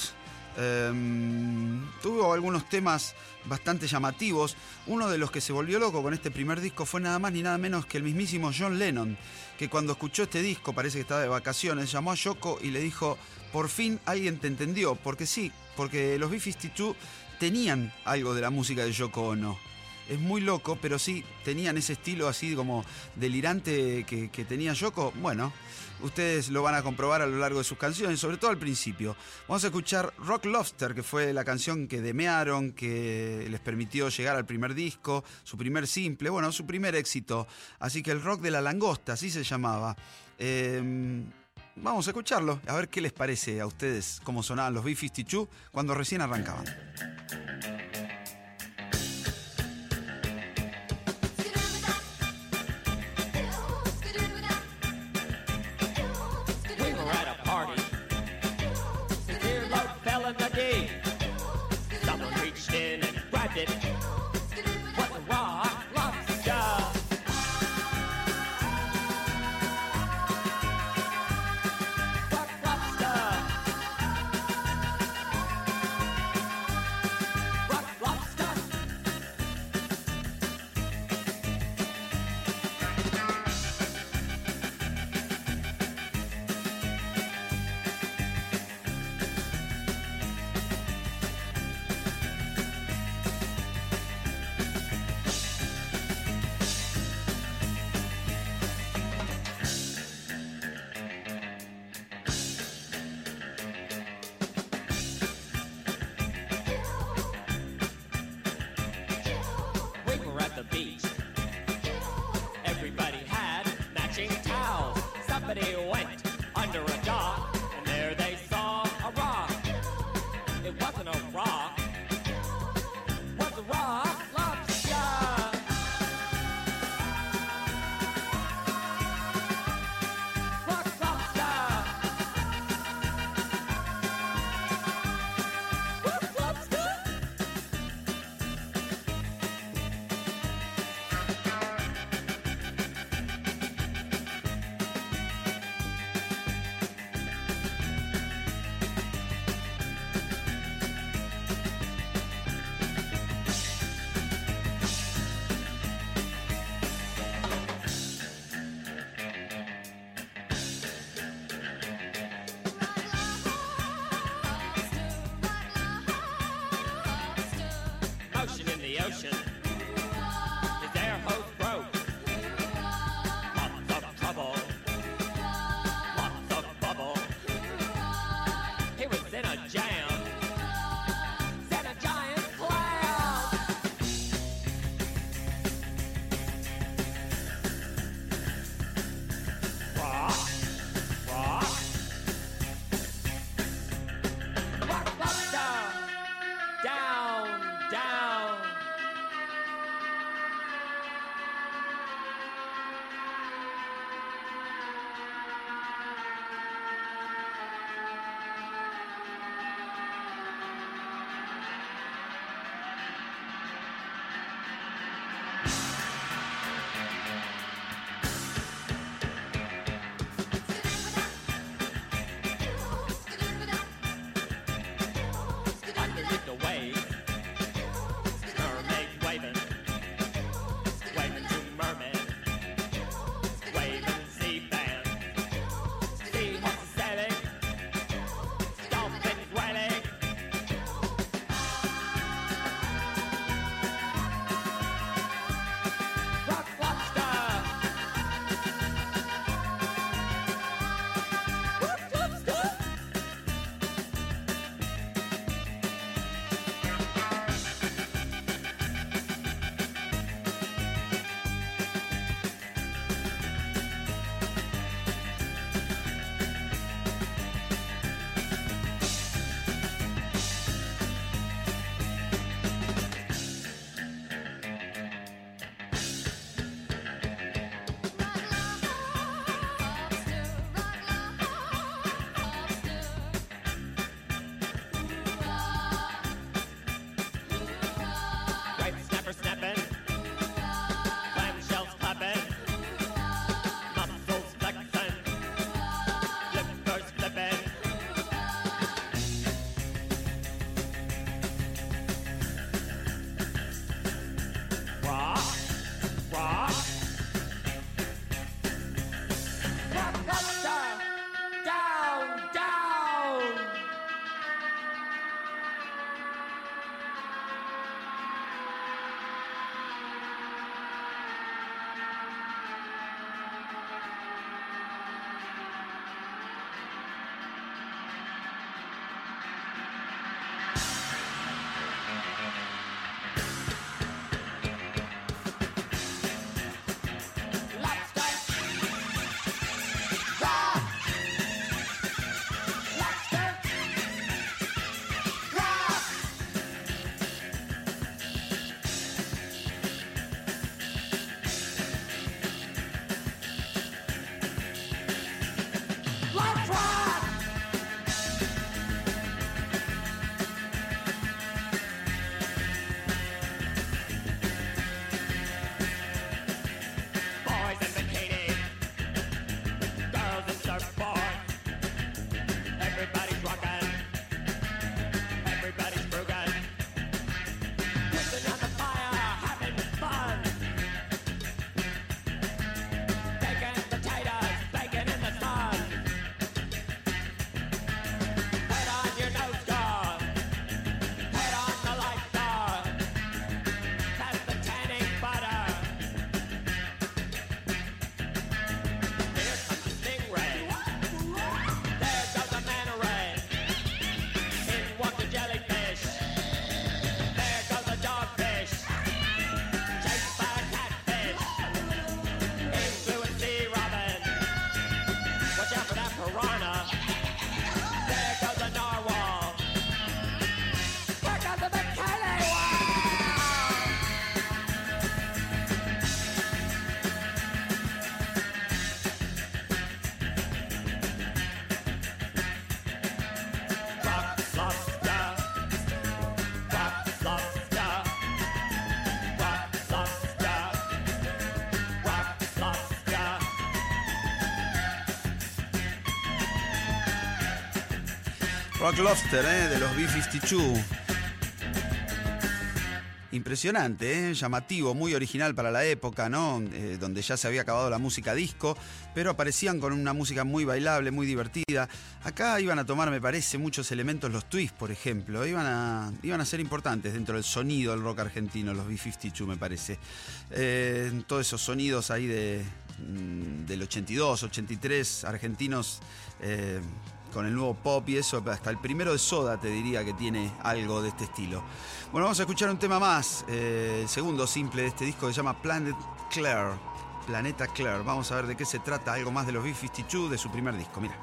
Em, tuvo algunos temas bastante llamativos. Uno de los que se volvió loco con este primer disco fue nada más ni nada menos que el mismísimo John Lennon, que cuando escuchó este disco, parece que estaba de vacaciones, llamó a Yoko y le dijo, por fin alguien te entendió, porque sí, porque los B-52 tenían algo de la música de Yoko Ono. Es muy loco, pero sí tenían ese estilo así como delirante que, tenía Yoko. Bueno, ustedes lo van a comprobar a lo largo de sus canciones, sobre todo al principio. Vamos a escuchar Rock Lobster, que fue la canción que demearon, que les permitió llegar al primer disco, su primer simple, bueno, su primer éxito. Así que el rock de la langosta, así se llamaba. Eh, vamos a escucharlo, a ver qué les parece a ustedes cómo sonaban los B-52 cuando recién arrancaban. Rock Lobster, ¿eh? de los B-52. Impresionante, ¿eh? llamativo, muy original para la época, ¿no? Eh, donde ya se había acabado la música disco, pero aparecían con una música muy bailable, muy divertida. Acá iban a tomar, me parece, muchos elementos los twists, por ejemplo. Iban a, iban a ser importantes dentro del sonido del rock argentino, los B-52, me parece. Eh, todos esos sonidos ahí de, mm, del 82, 83, argentinos con el nuevo pop y eso, hasta el primero de Soda te diría que tiene algo de este estilo. Bueno, vamos a escuchar un tema más, eh, el segundo simple de este disco se llama Planet Claire. Planeta Claire. Vamos a ver de qué se trata, algo más de los B-52 de su primer disco, mira.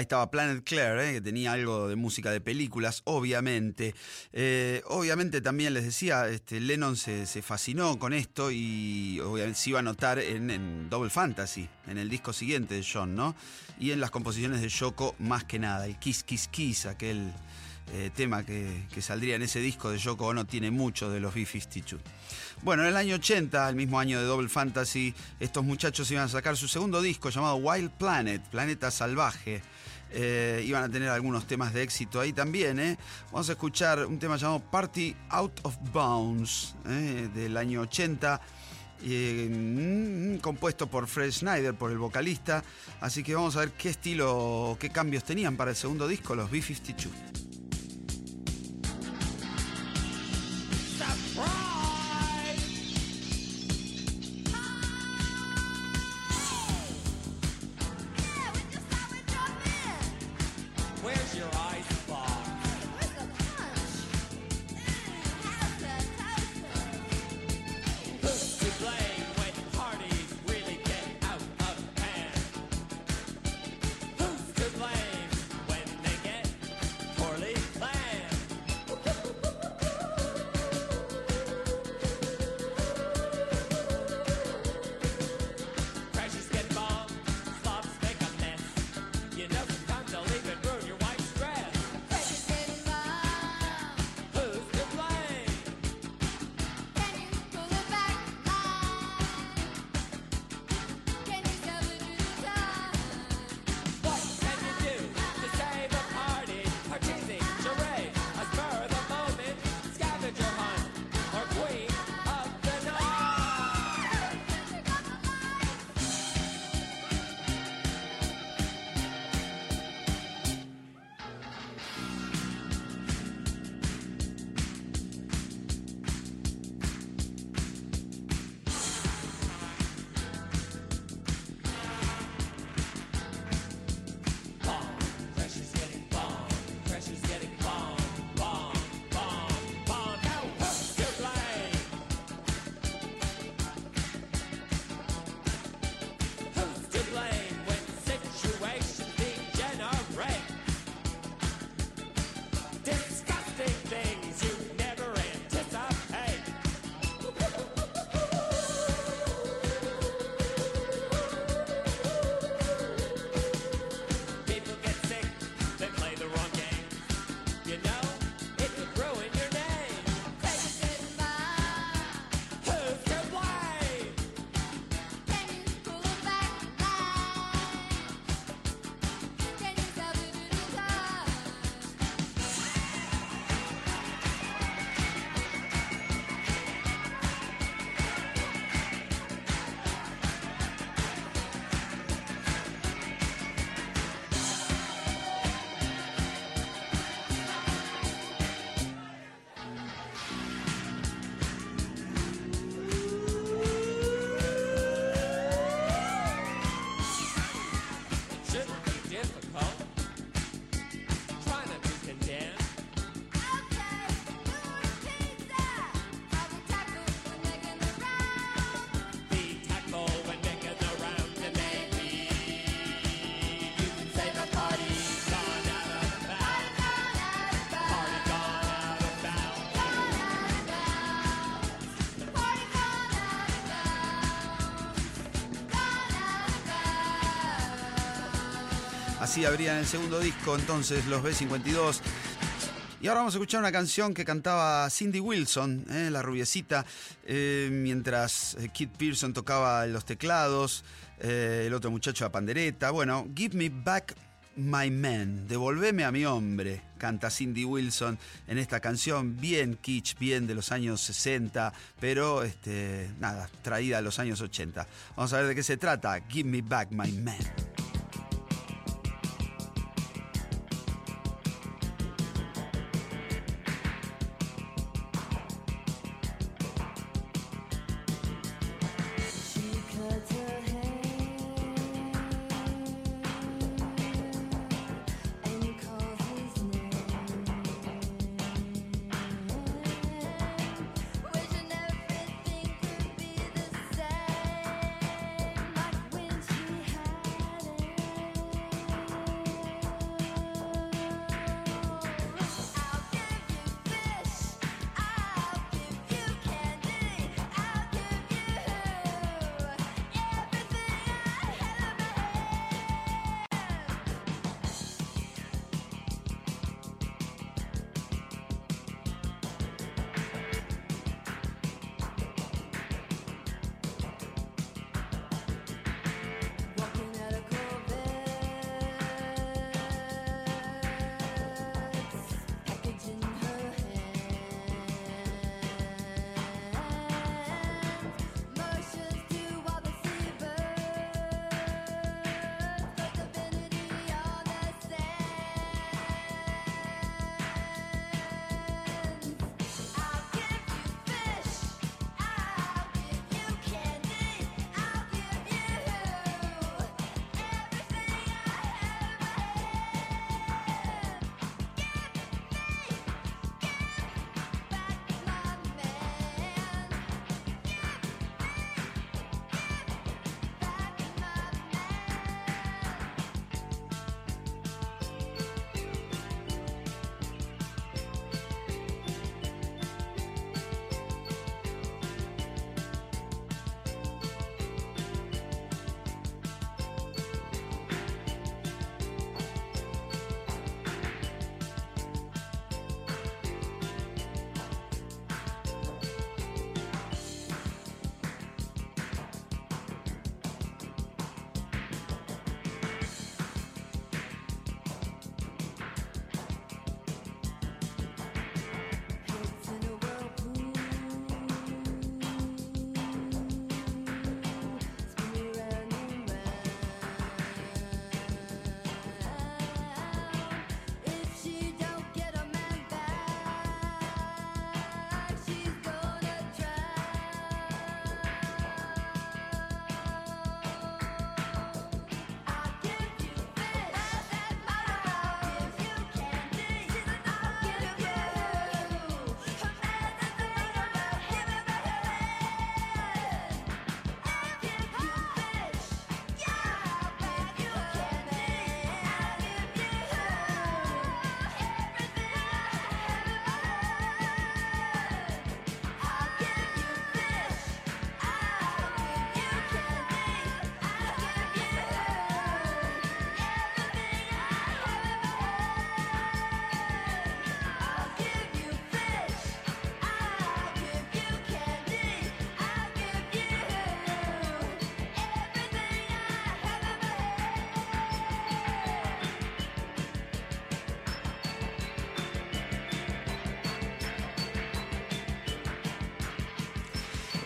Ahí estaba Planet Claire, ¿eh? que tenía algo de música de películas, obviamente. Eh, obviamente también les decía, este, Lennon se, se fascinó con esto y obviamente se iba a notar en, Double Fantasy, en el disco siguiente de John, ¿no? Y en las composiciones de Yoko más que nada, el Kiss Kiss Kiss, aquel eh, tema que, que saldría en ese disco de Yoko Ono, tiene mucho de los B-52. Bueno, en el año 80, el mismo año de Double Fantasy, estos muchachos iban a sacar su segundo disco llamado Wild Planet, Planeta Salvaje. Eh, iban a tener algunos temas de éxito ahí también. ¿eh? Vamos a escuchar un tema llamado Party Out of Bounds ¿eh? del año 80. eh, mm, compuesto por Fred Schneider, por el vocalista. Así que vamos a ver qué estilo, qué cambios tenían para el segundo disco, los B-52. Así abrían el segundo disco entonces los B52. Y ahora vamos a escuchar una canción que cantaba Cindy Wilson, ¿eh? la rubiecita, eh, mientras eh, Kid Pearson tocaba los teclados, el otro muchacho la pandereta. Bueno, Give Me Back My Man, devolveme a mi hombre, canta Cindy Wilson en esta canción, bien kitsch, bien de los años 60, pero este, nada, traída a los años 80. Vamos a ver de qué se trata, Give Me Back My Man.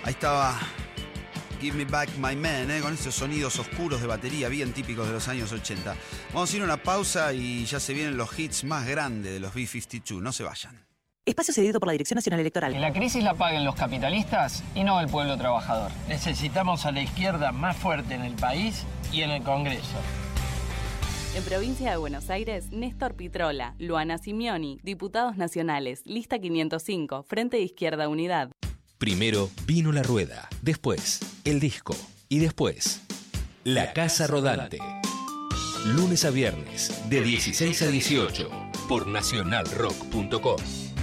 Ahí estaba Give Me Back My Man, ¿eh? con esos sonidos oscuros de batería bien típicos de los años 80. Vamos a ir a una pausa y ya se vienen los hits más grandes de los B-52. No se vayan. Espacio cedido por la Dirección Nacional Electoral. Que la crisis la paguen los capitalistas y no el pueblo trabajador. Necesitamos a la izquierda más fuerte en el país y en el Congreso. En provincia de Buenos Aires, Néstor Pitrola, Luana Simioni, diputados nacionales, lista 505, Frente de Izquierda Unidad. Primero vino la rueda, después el disco y después la casa rodante. Lunes a viernes de 16 a 18 por nacionalrock.com.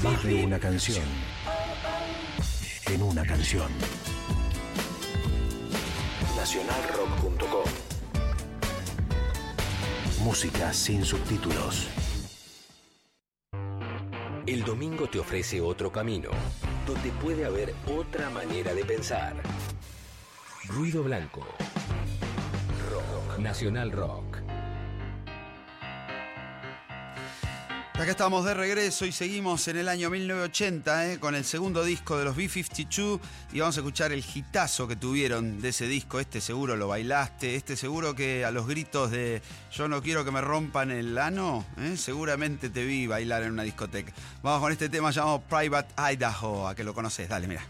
Más de una canción. En una canción. Nacionalrock.com. Música sin subtítulos. El domingo te ofrece otro camino, donde puede haber otra manera de pensar. Ruido Blanco. Rock. Nacional Rock. Acá estamos de regreso y seguimos en el año 1980 ¿eh? con el segundo disco de los B-52 y vamos a escuchar el hitazo que tuvieron de ese disco. Este seguro lo bailaste, este seguro que a los gritos de yo no quiero que me rompan el ano, ¿eh? seguramente te vi bailar en una discoteca. Vamos con este tema llamado Private Idaho, a que lo conoces, dale, mira.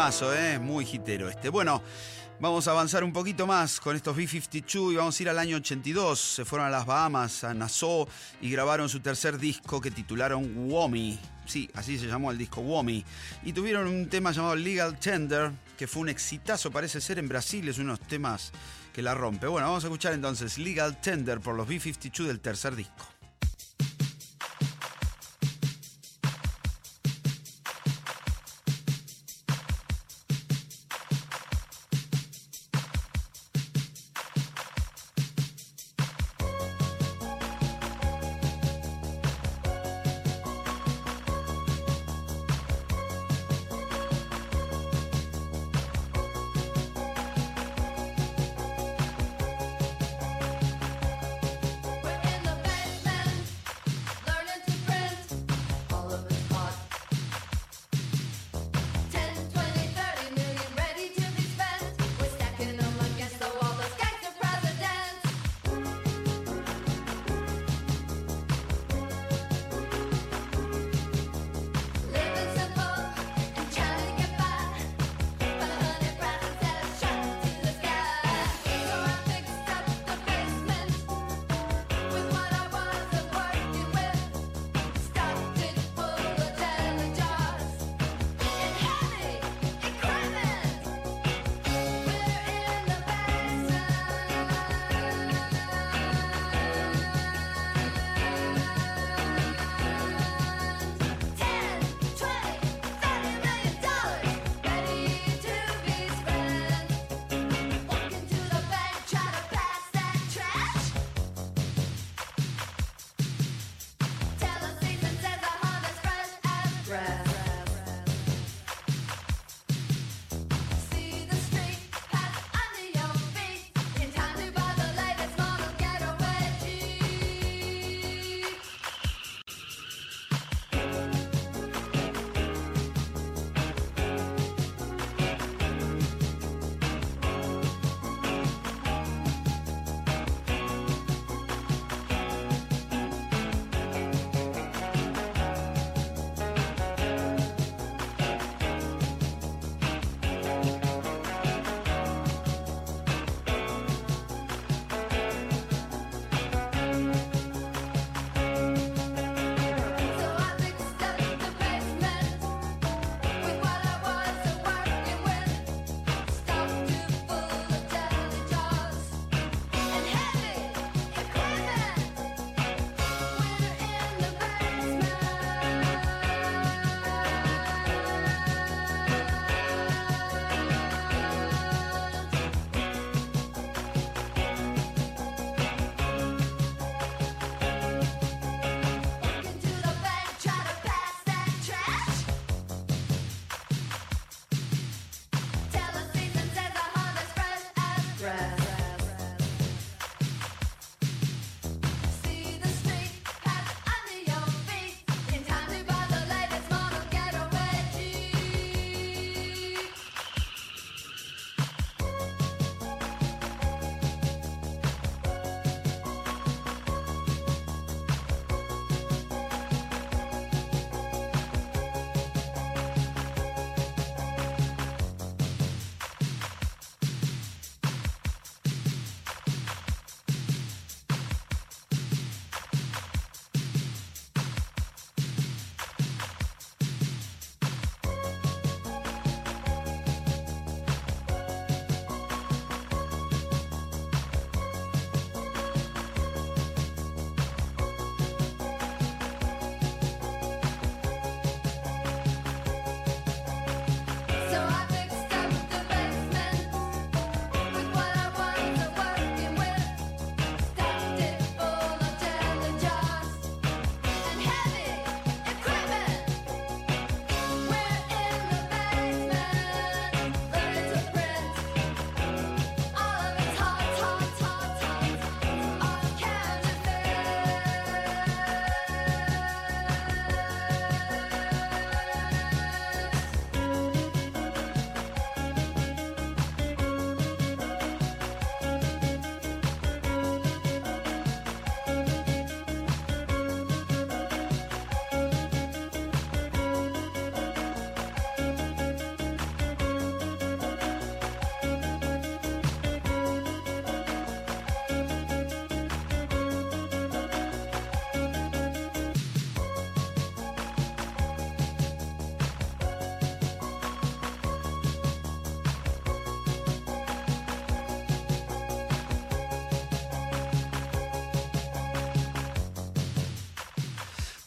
¿Eh? Muy hitero este. Bueno, Vamos a avanzar un poquito más con estos B-52 y vamos a ir al año 82. Se fueron a las Bahamas, a Nassau y grabaron su tercer disco que titularon Womi. Sí, así se llamó el disco Womi. Y tuvieron un tema llamado Legal Tender, que fue un exitazo, parece ser en Brasil, es uno de los temas que la rompe. Bueno, vamos a escuchar entonces Legal Tender por los B-52 del tercer disco.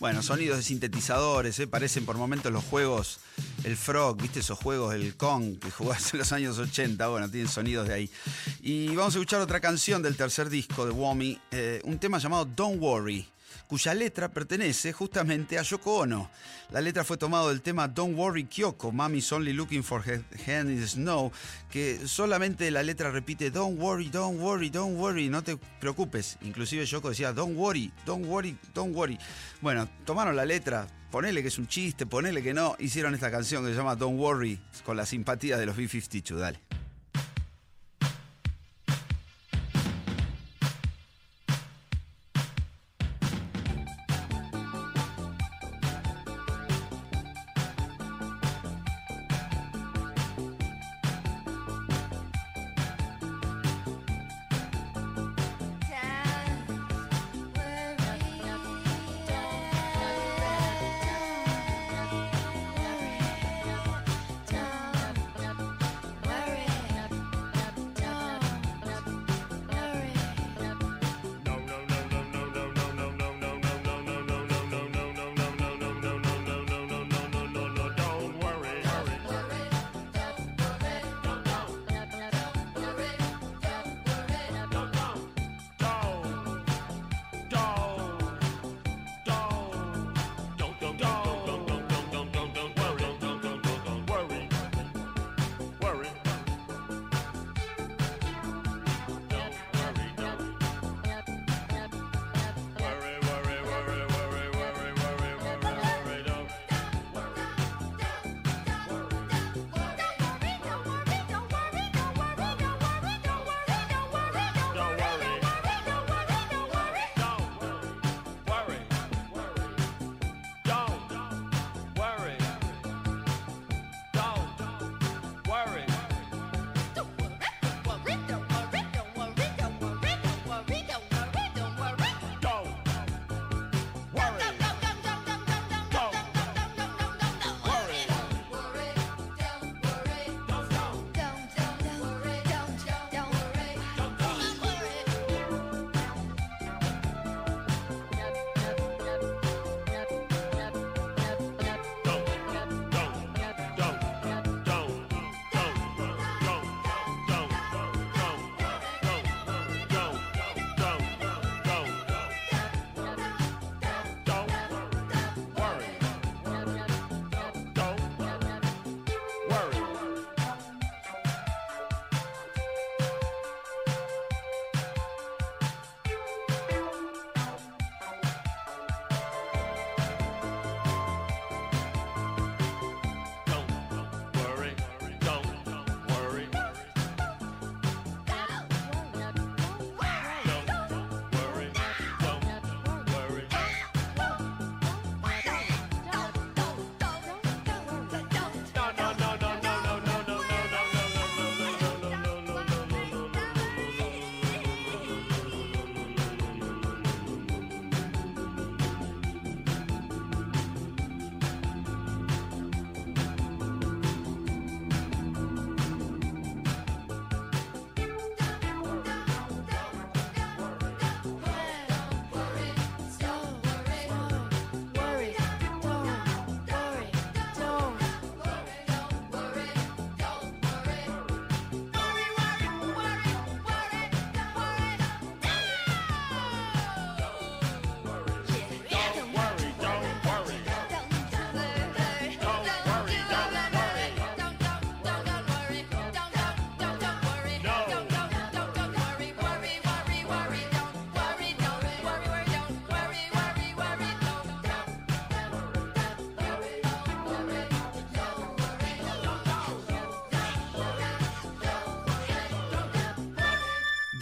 Bueno, sonidos de sintetizadores, ¿eh? parecen por momentos los juegos, el Frog, ¿viste esos juegos, el Kong, que jugás en los años 80? Bueno, tienen sonidos de ahí. Y vamos a escuchar otra canción del tercer disco de Wommy, eh, un tema llamado Don't Worry cuya letra pertenece justamente a Yoko Ono. La letra fue tomado del tema Don't Worry Kyoko, Mommy's Only Looking for Her Hand in the Snow, que solamente la letra repite Don't worry, don't worry, don't worry, no te preocupes. Inclusive Yoko decía Don't worry, don't worry, don't worry. Bueno, tomaron la letra, ponele que es un chiste, ponele que no, hicieron esta canción que se llama Don't Worry con la simpatía de los B-52, dale.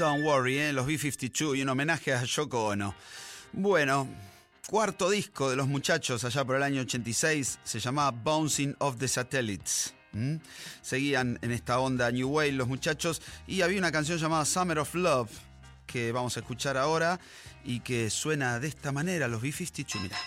Don't Worry, ¿eh? los B-52 y un homenaje a Yoko Ono. Bueno, cuarto disco de los muchachos allá por el año 86 se llamaba Bouncing of the Satellites. Seguían en esta onda New Wave los muchachos y había una canción llamada Summer of Love que vamos a escuchar ahora y que suena de esta manera, los B-52, mira.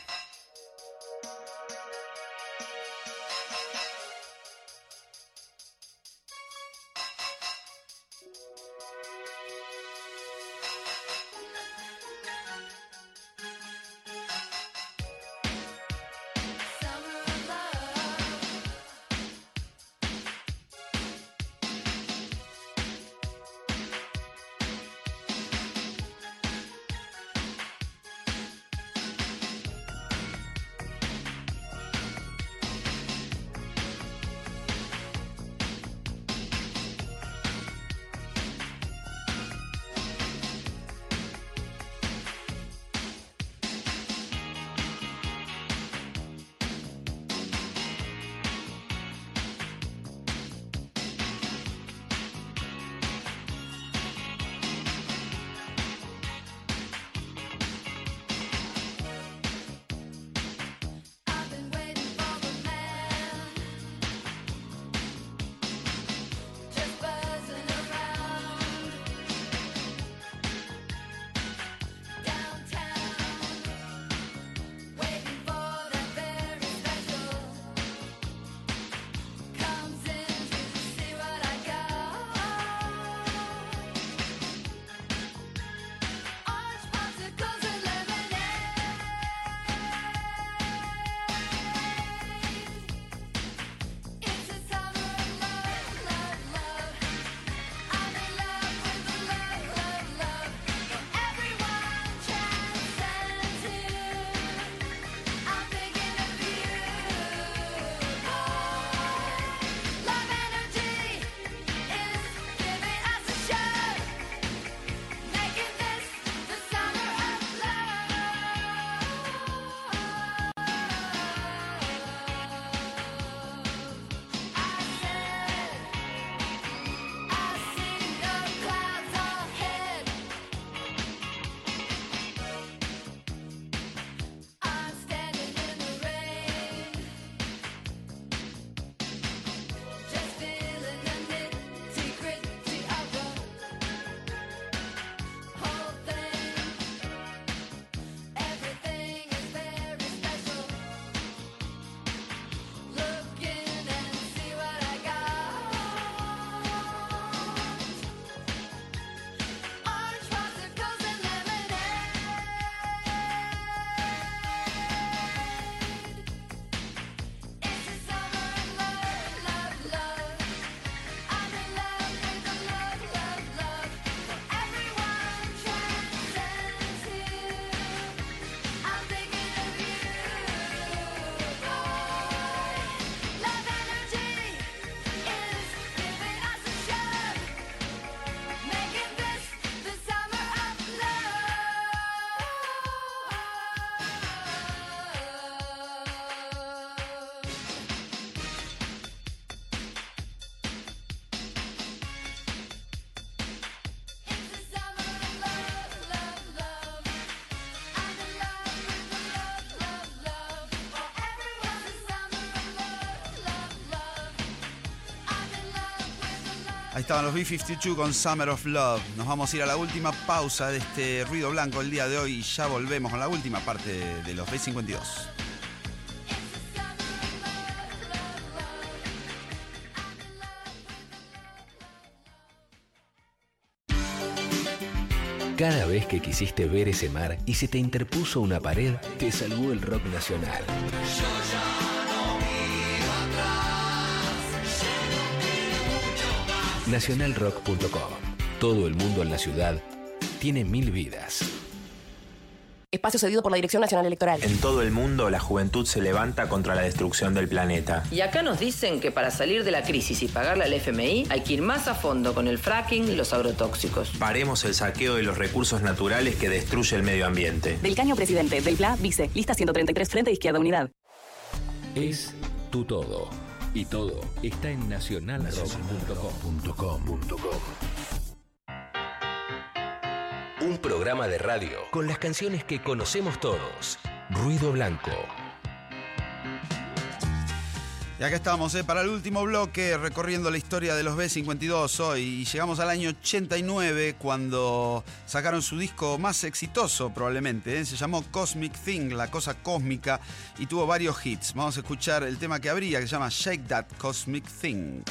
Estaban los B-52 con Summer of Love. Nos vamos a ir a la última pausa de este ruido blanco el día de hoy y ya volvemos con la última parte de, de los B-52. Cada vez que quisiste ver ese mar y se te interpuso una pared, te salvó el rock nacional. Nacionalrock.com. Todo el mundo en la ciudad tiene mil vidas. Espacio cedido por la Dirección Nacional Electoral. En todo el mundo la juventud se levanta contra la destrucción del planeta. Y acá nos dicen que para salir de la crisis y pagarle al FMI hay que ir más a fondo con el fracking y los agrotóxicos. Paremos el saqueo de los recursos naturales que destruye el medio ambiente. Del Caño Presidente, del PLA, Vice, lista 133, Frente Izquierda Unidad. Es tu todo. Y todo está en nacionalrock.com. Un programa de radio con las canciones que conocemos todos. Ruido Blanco. Y acá estamos, ¿eh? para el último bloque, recorriendo la historia de los B52 hoy. Y llegamos al año 89, cuando sacaron su disco más exitoso, probablemente. ¿eh? Se llamó Cosmic Thing, la cosa cósmica, y tuvo varios hits. Vamos a escuchar el tema que abría, que se llama Shake That Cosmic Thing.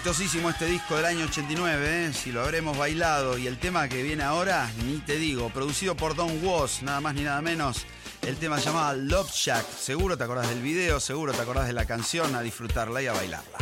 Exitosísimo este disco del año 89, ¿eh? si lo habremos bailado. Y el tema que viene ahora, ni te digo, producido por Don Was, nada más ni nada menos. El tema se llama Love Shack. Seguro te acordás del video, seguro te acordás de la canción, a disfrutarla y a bailarla.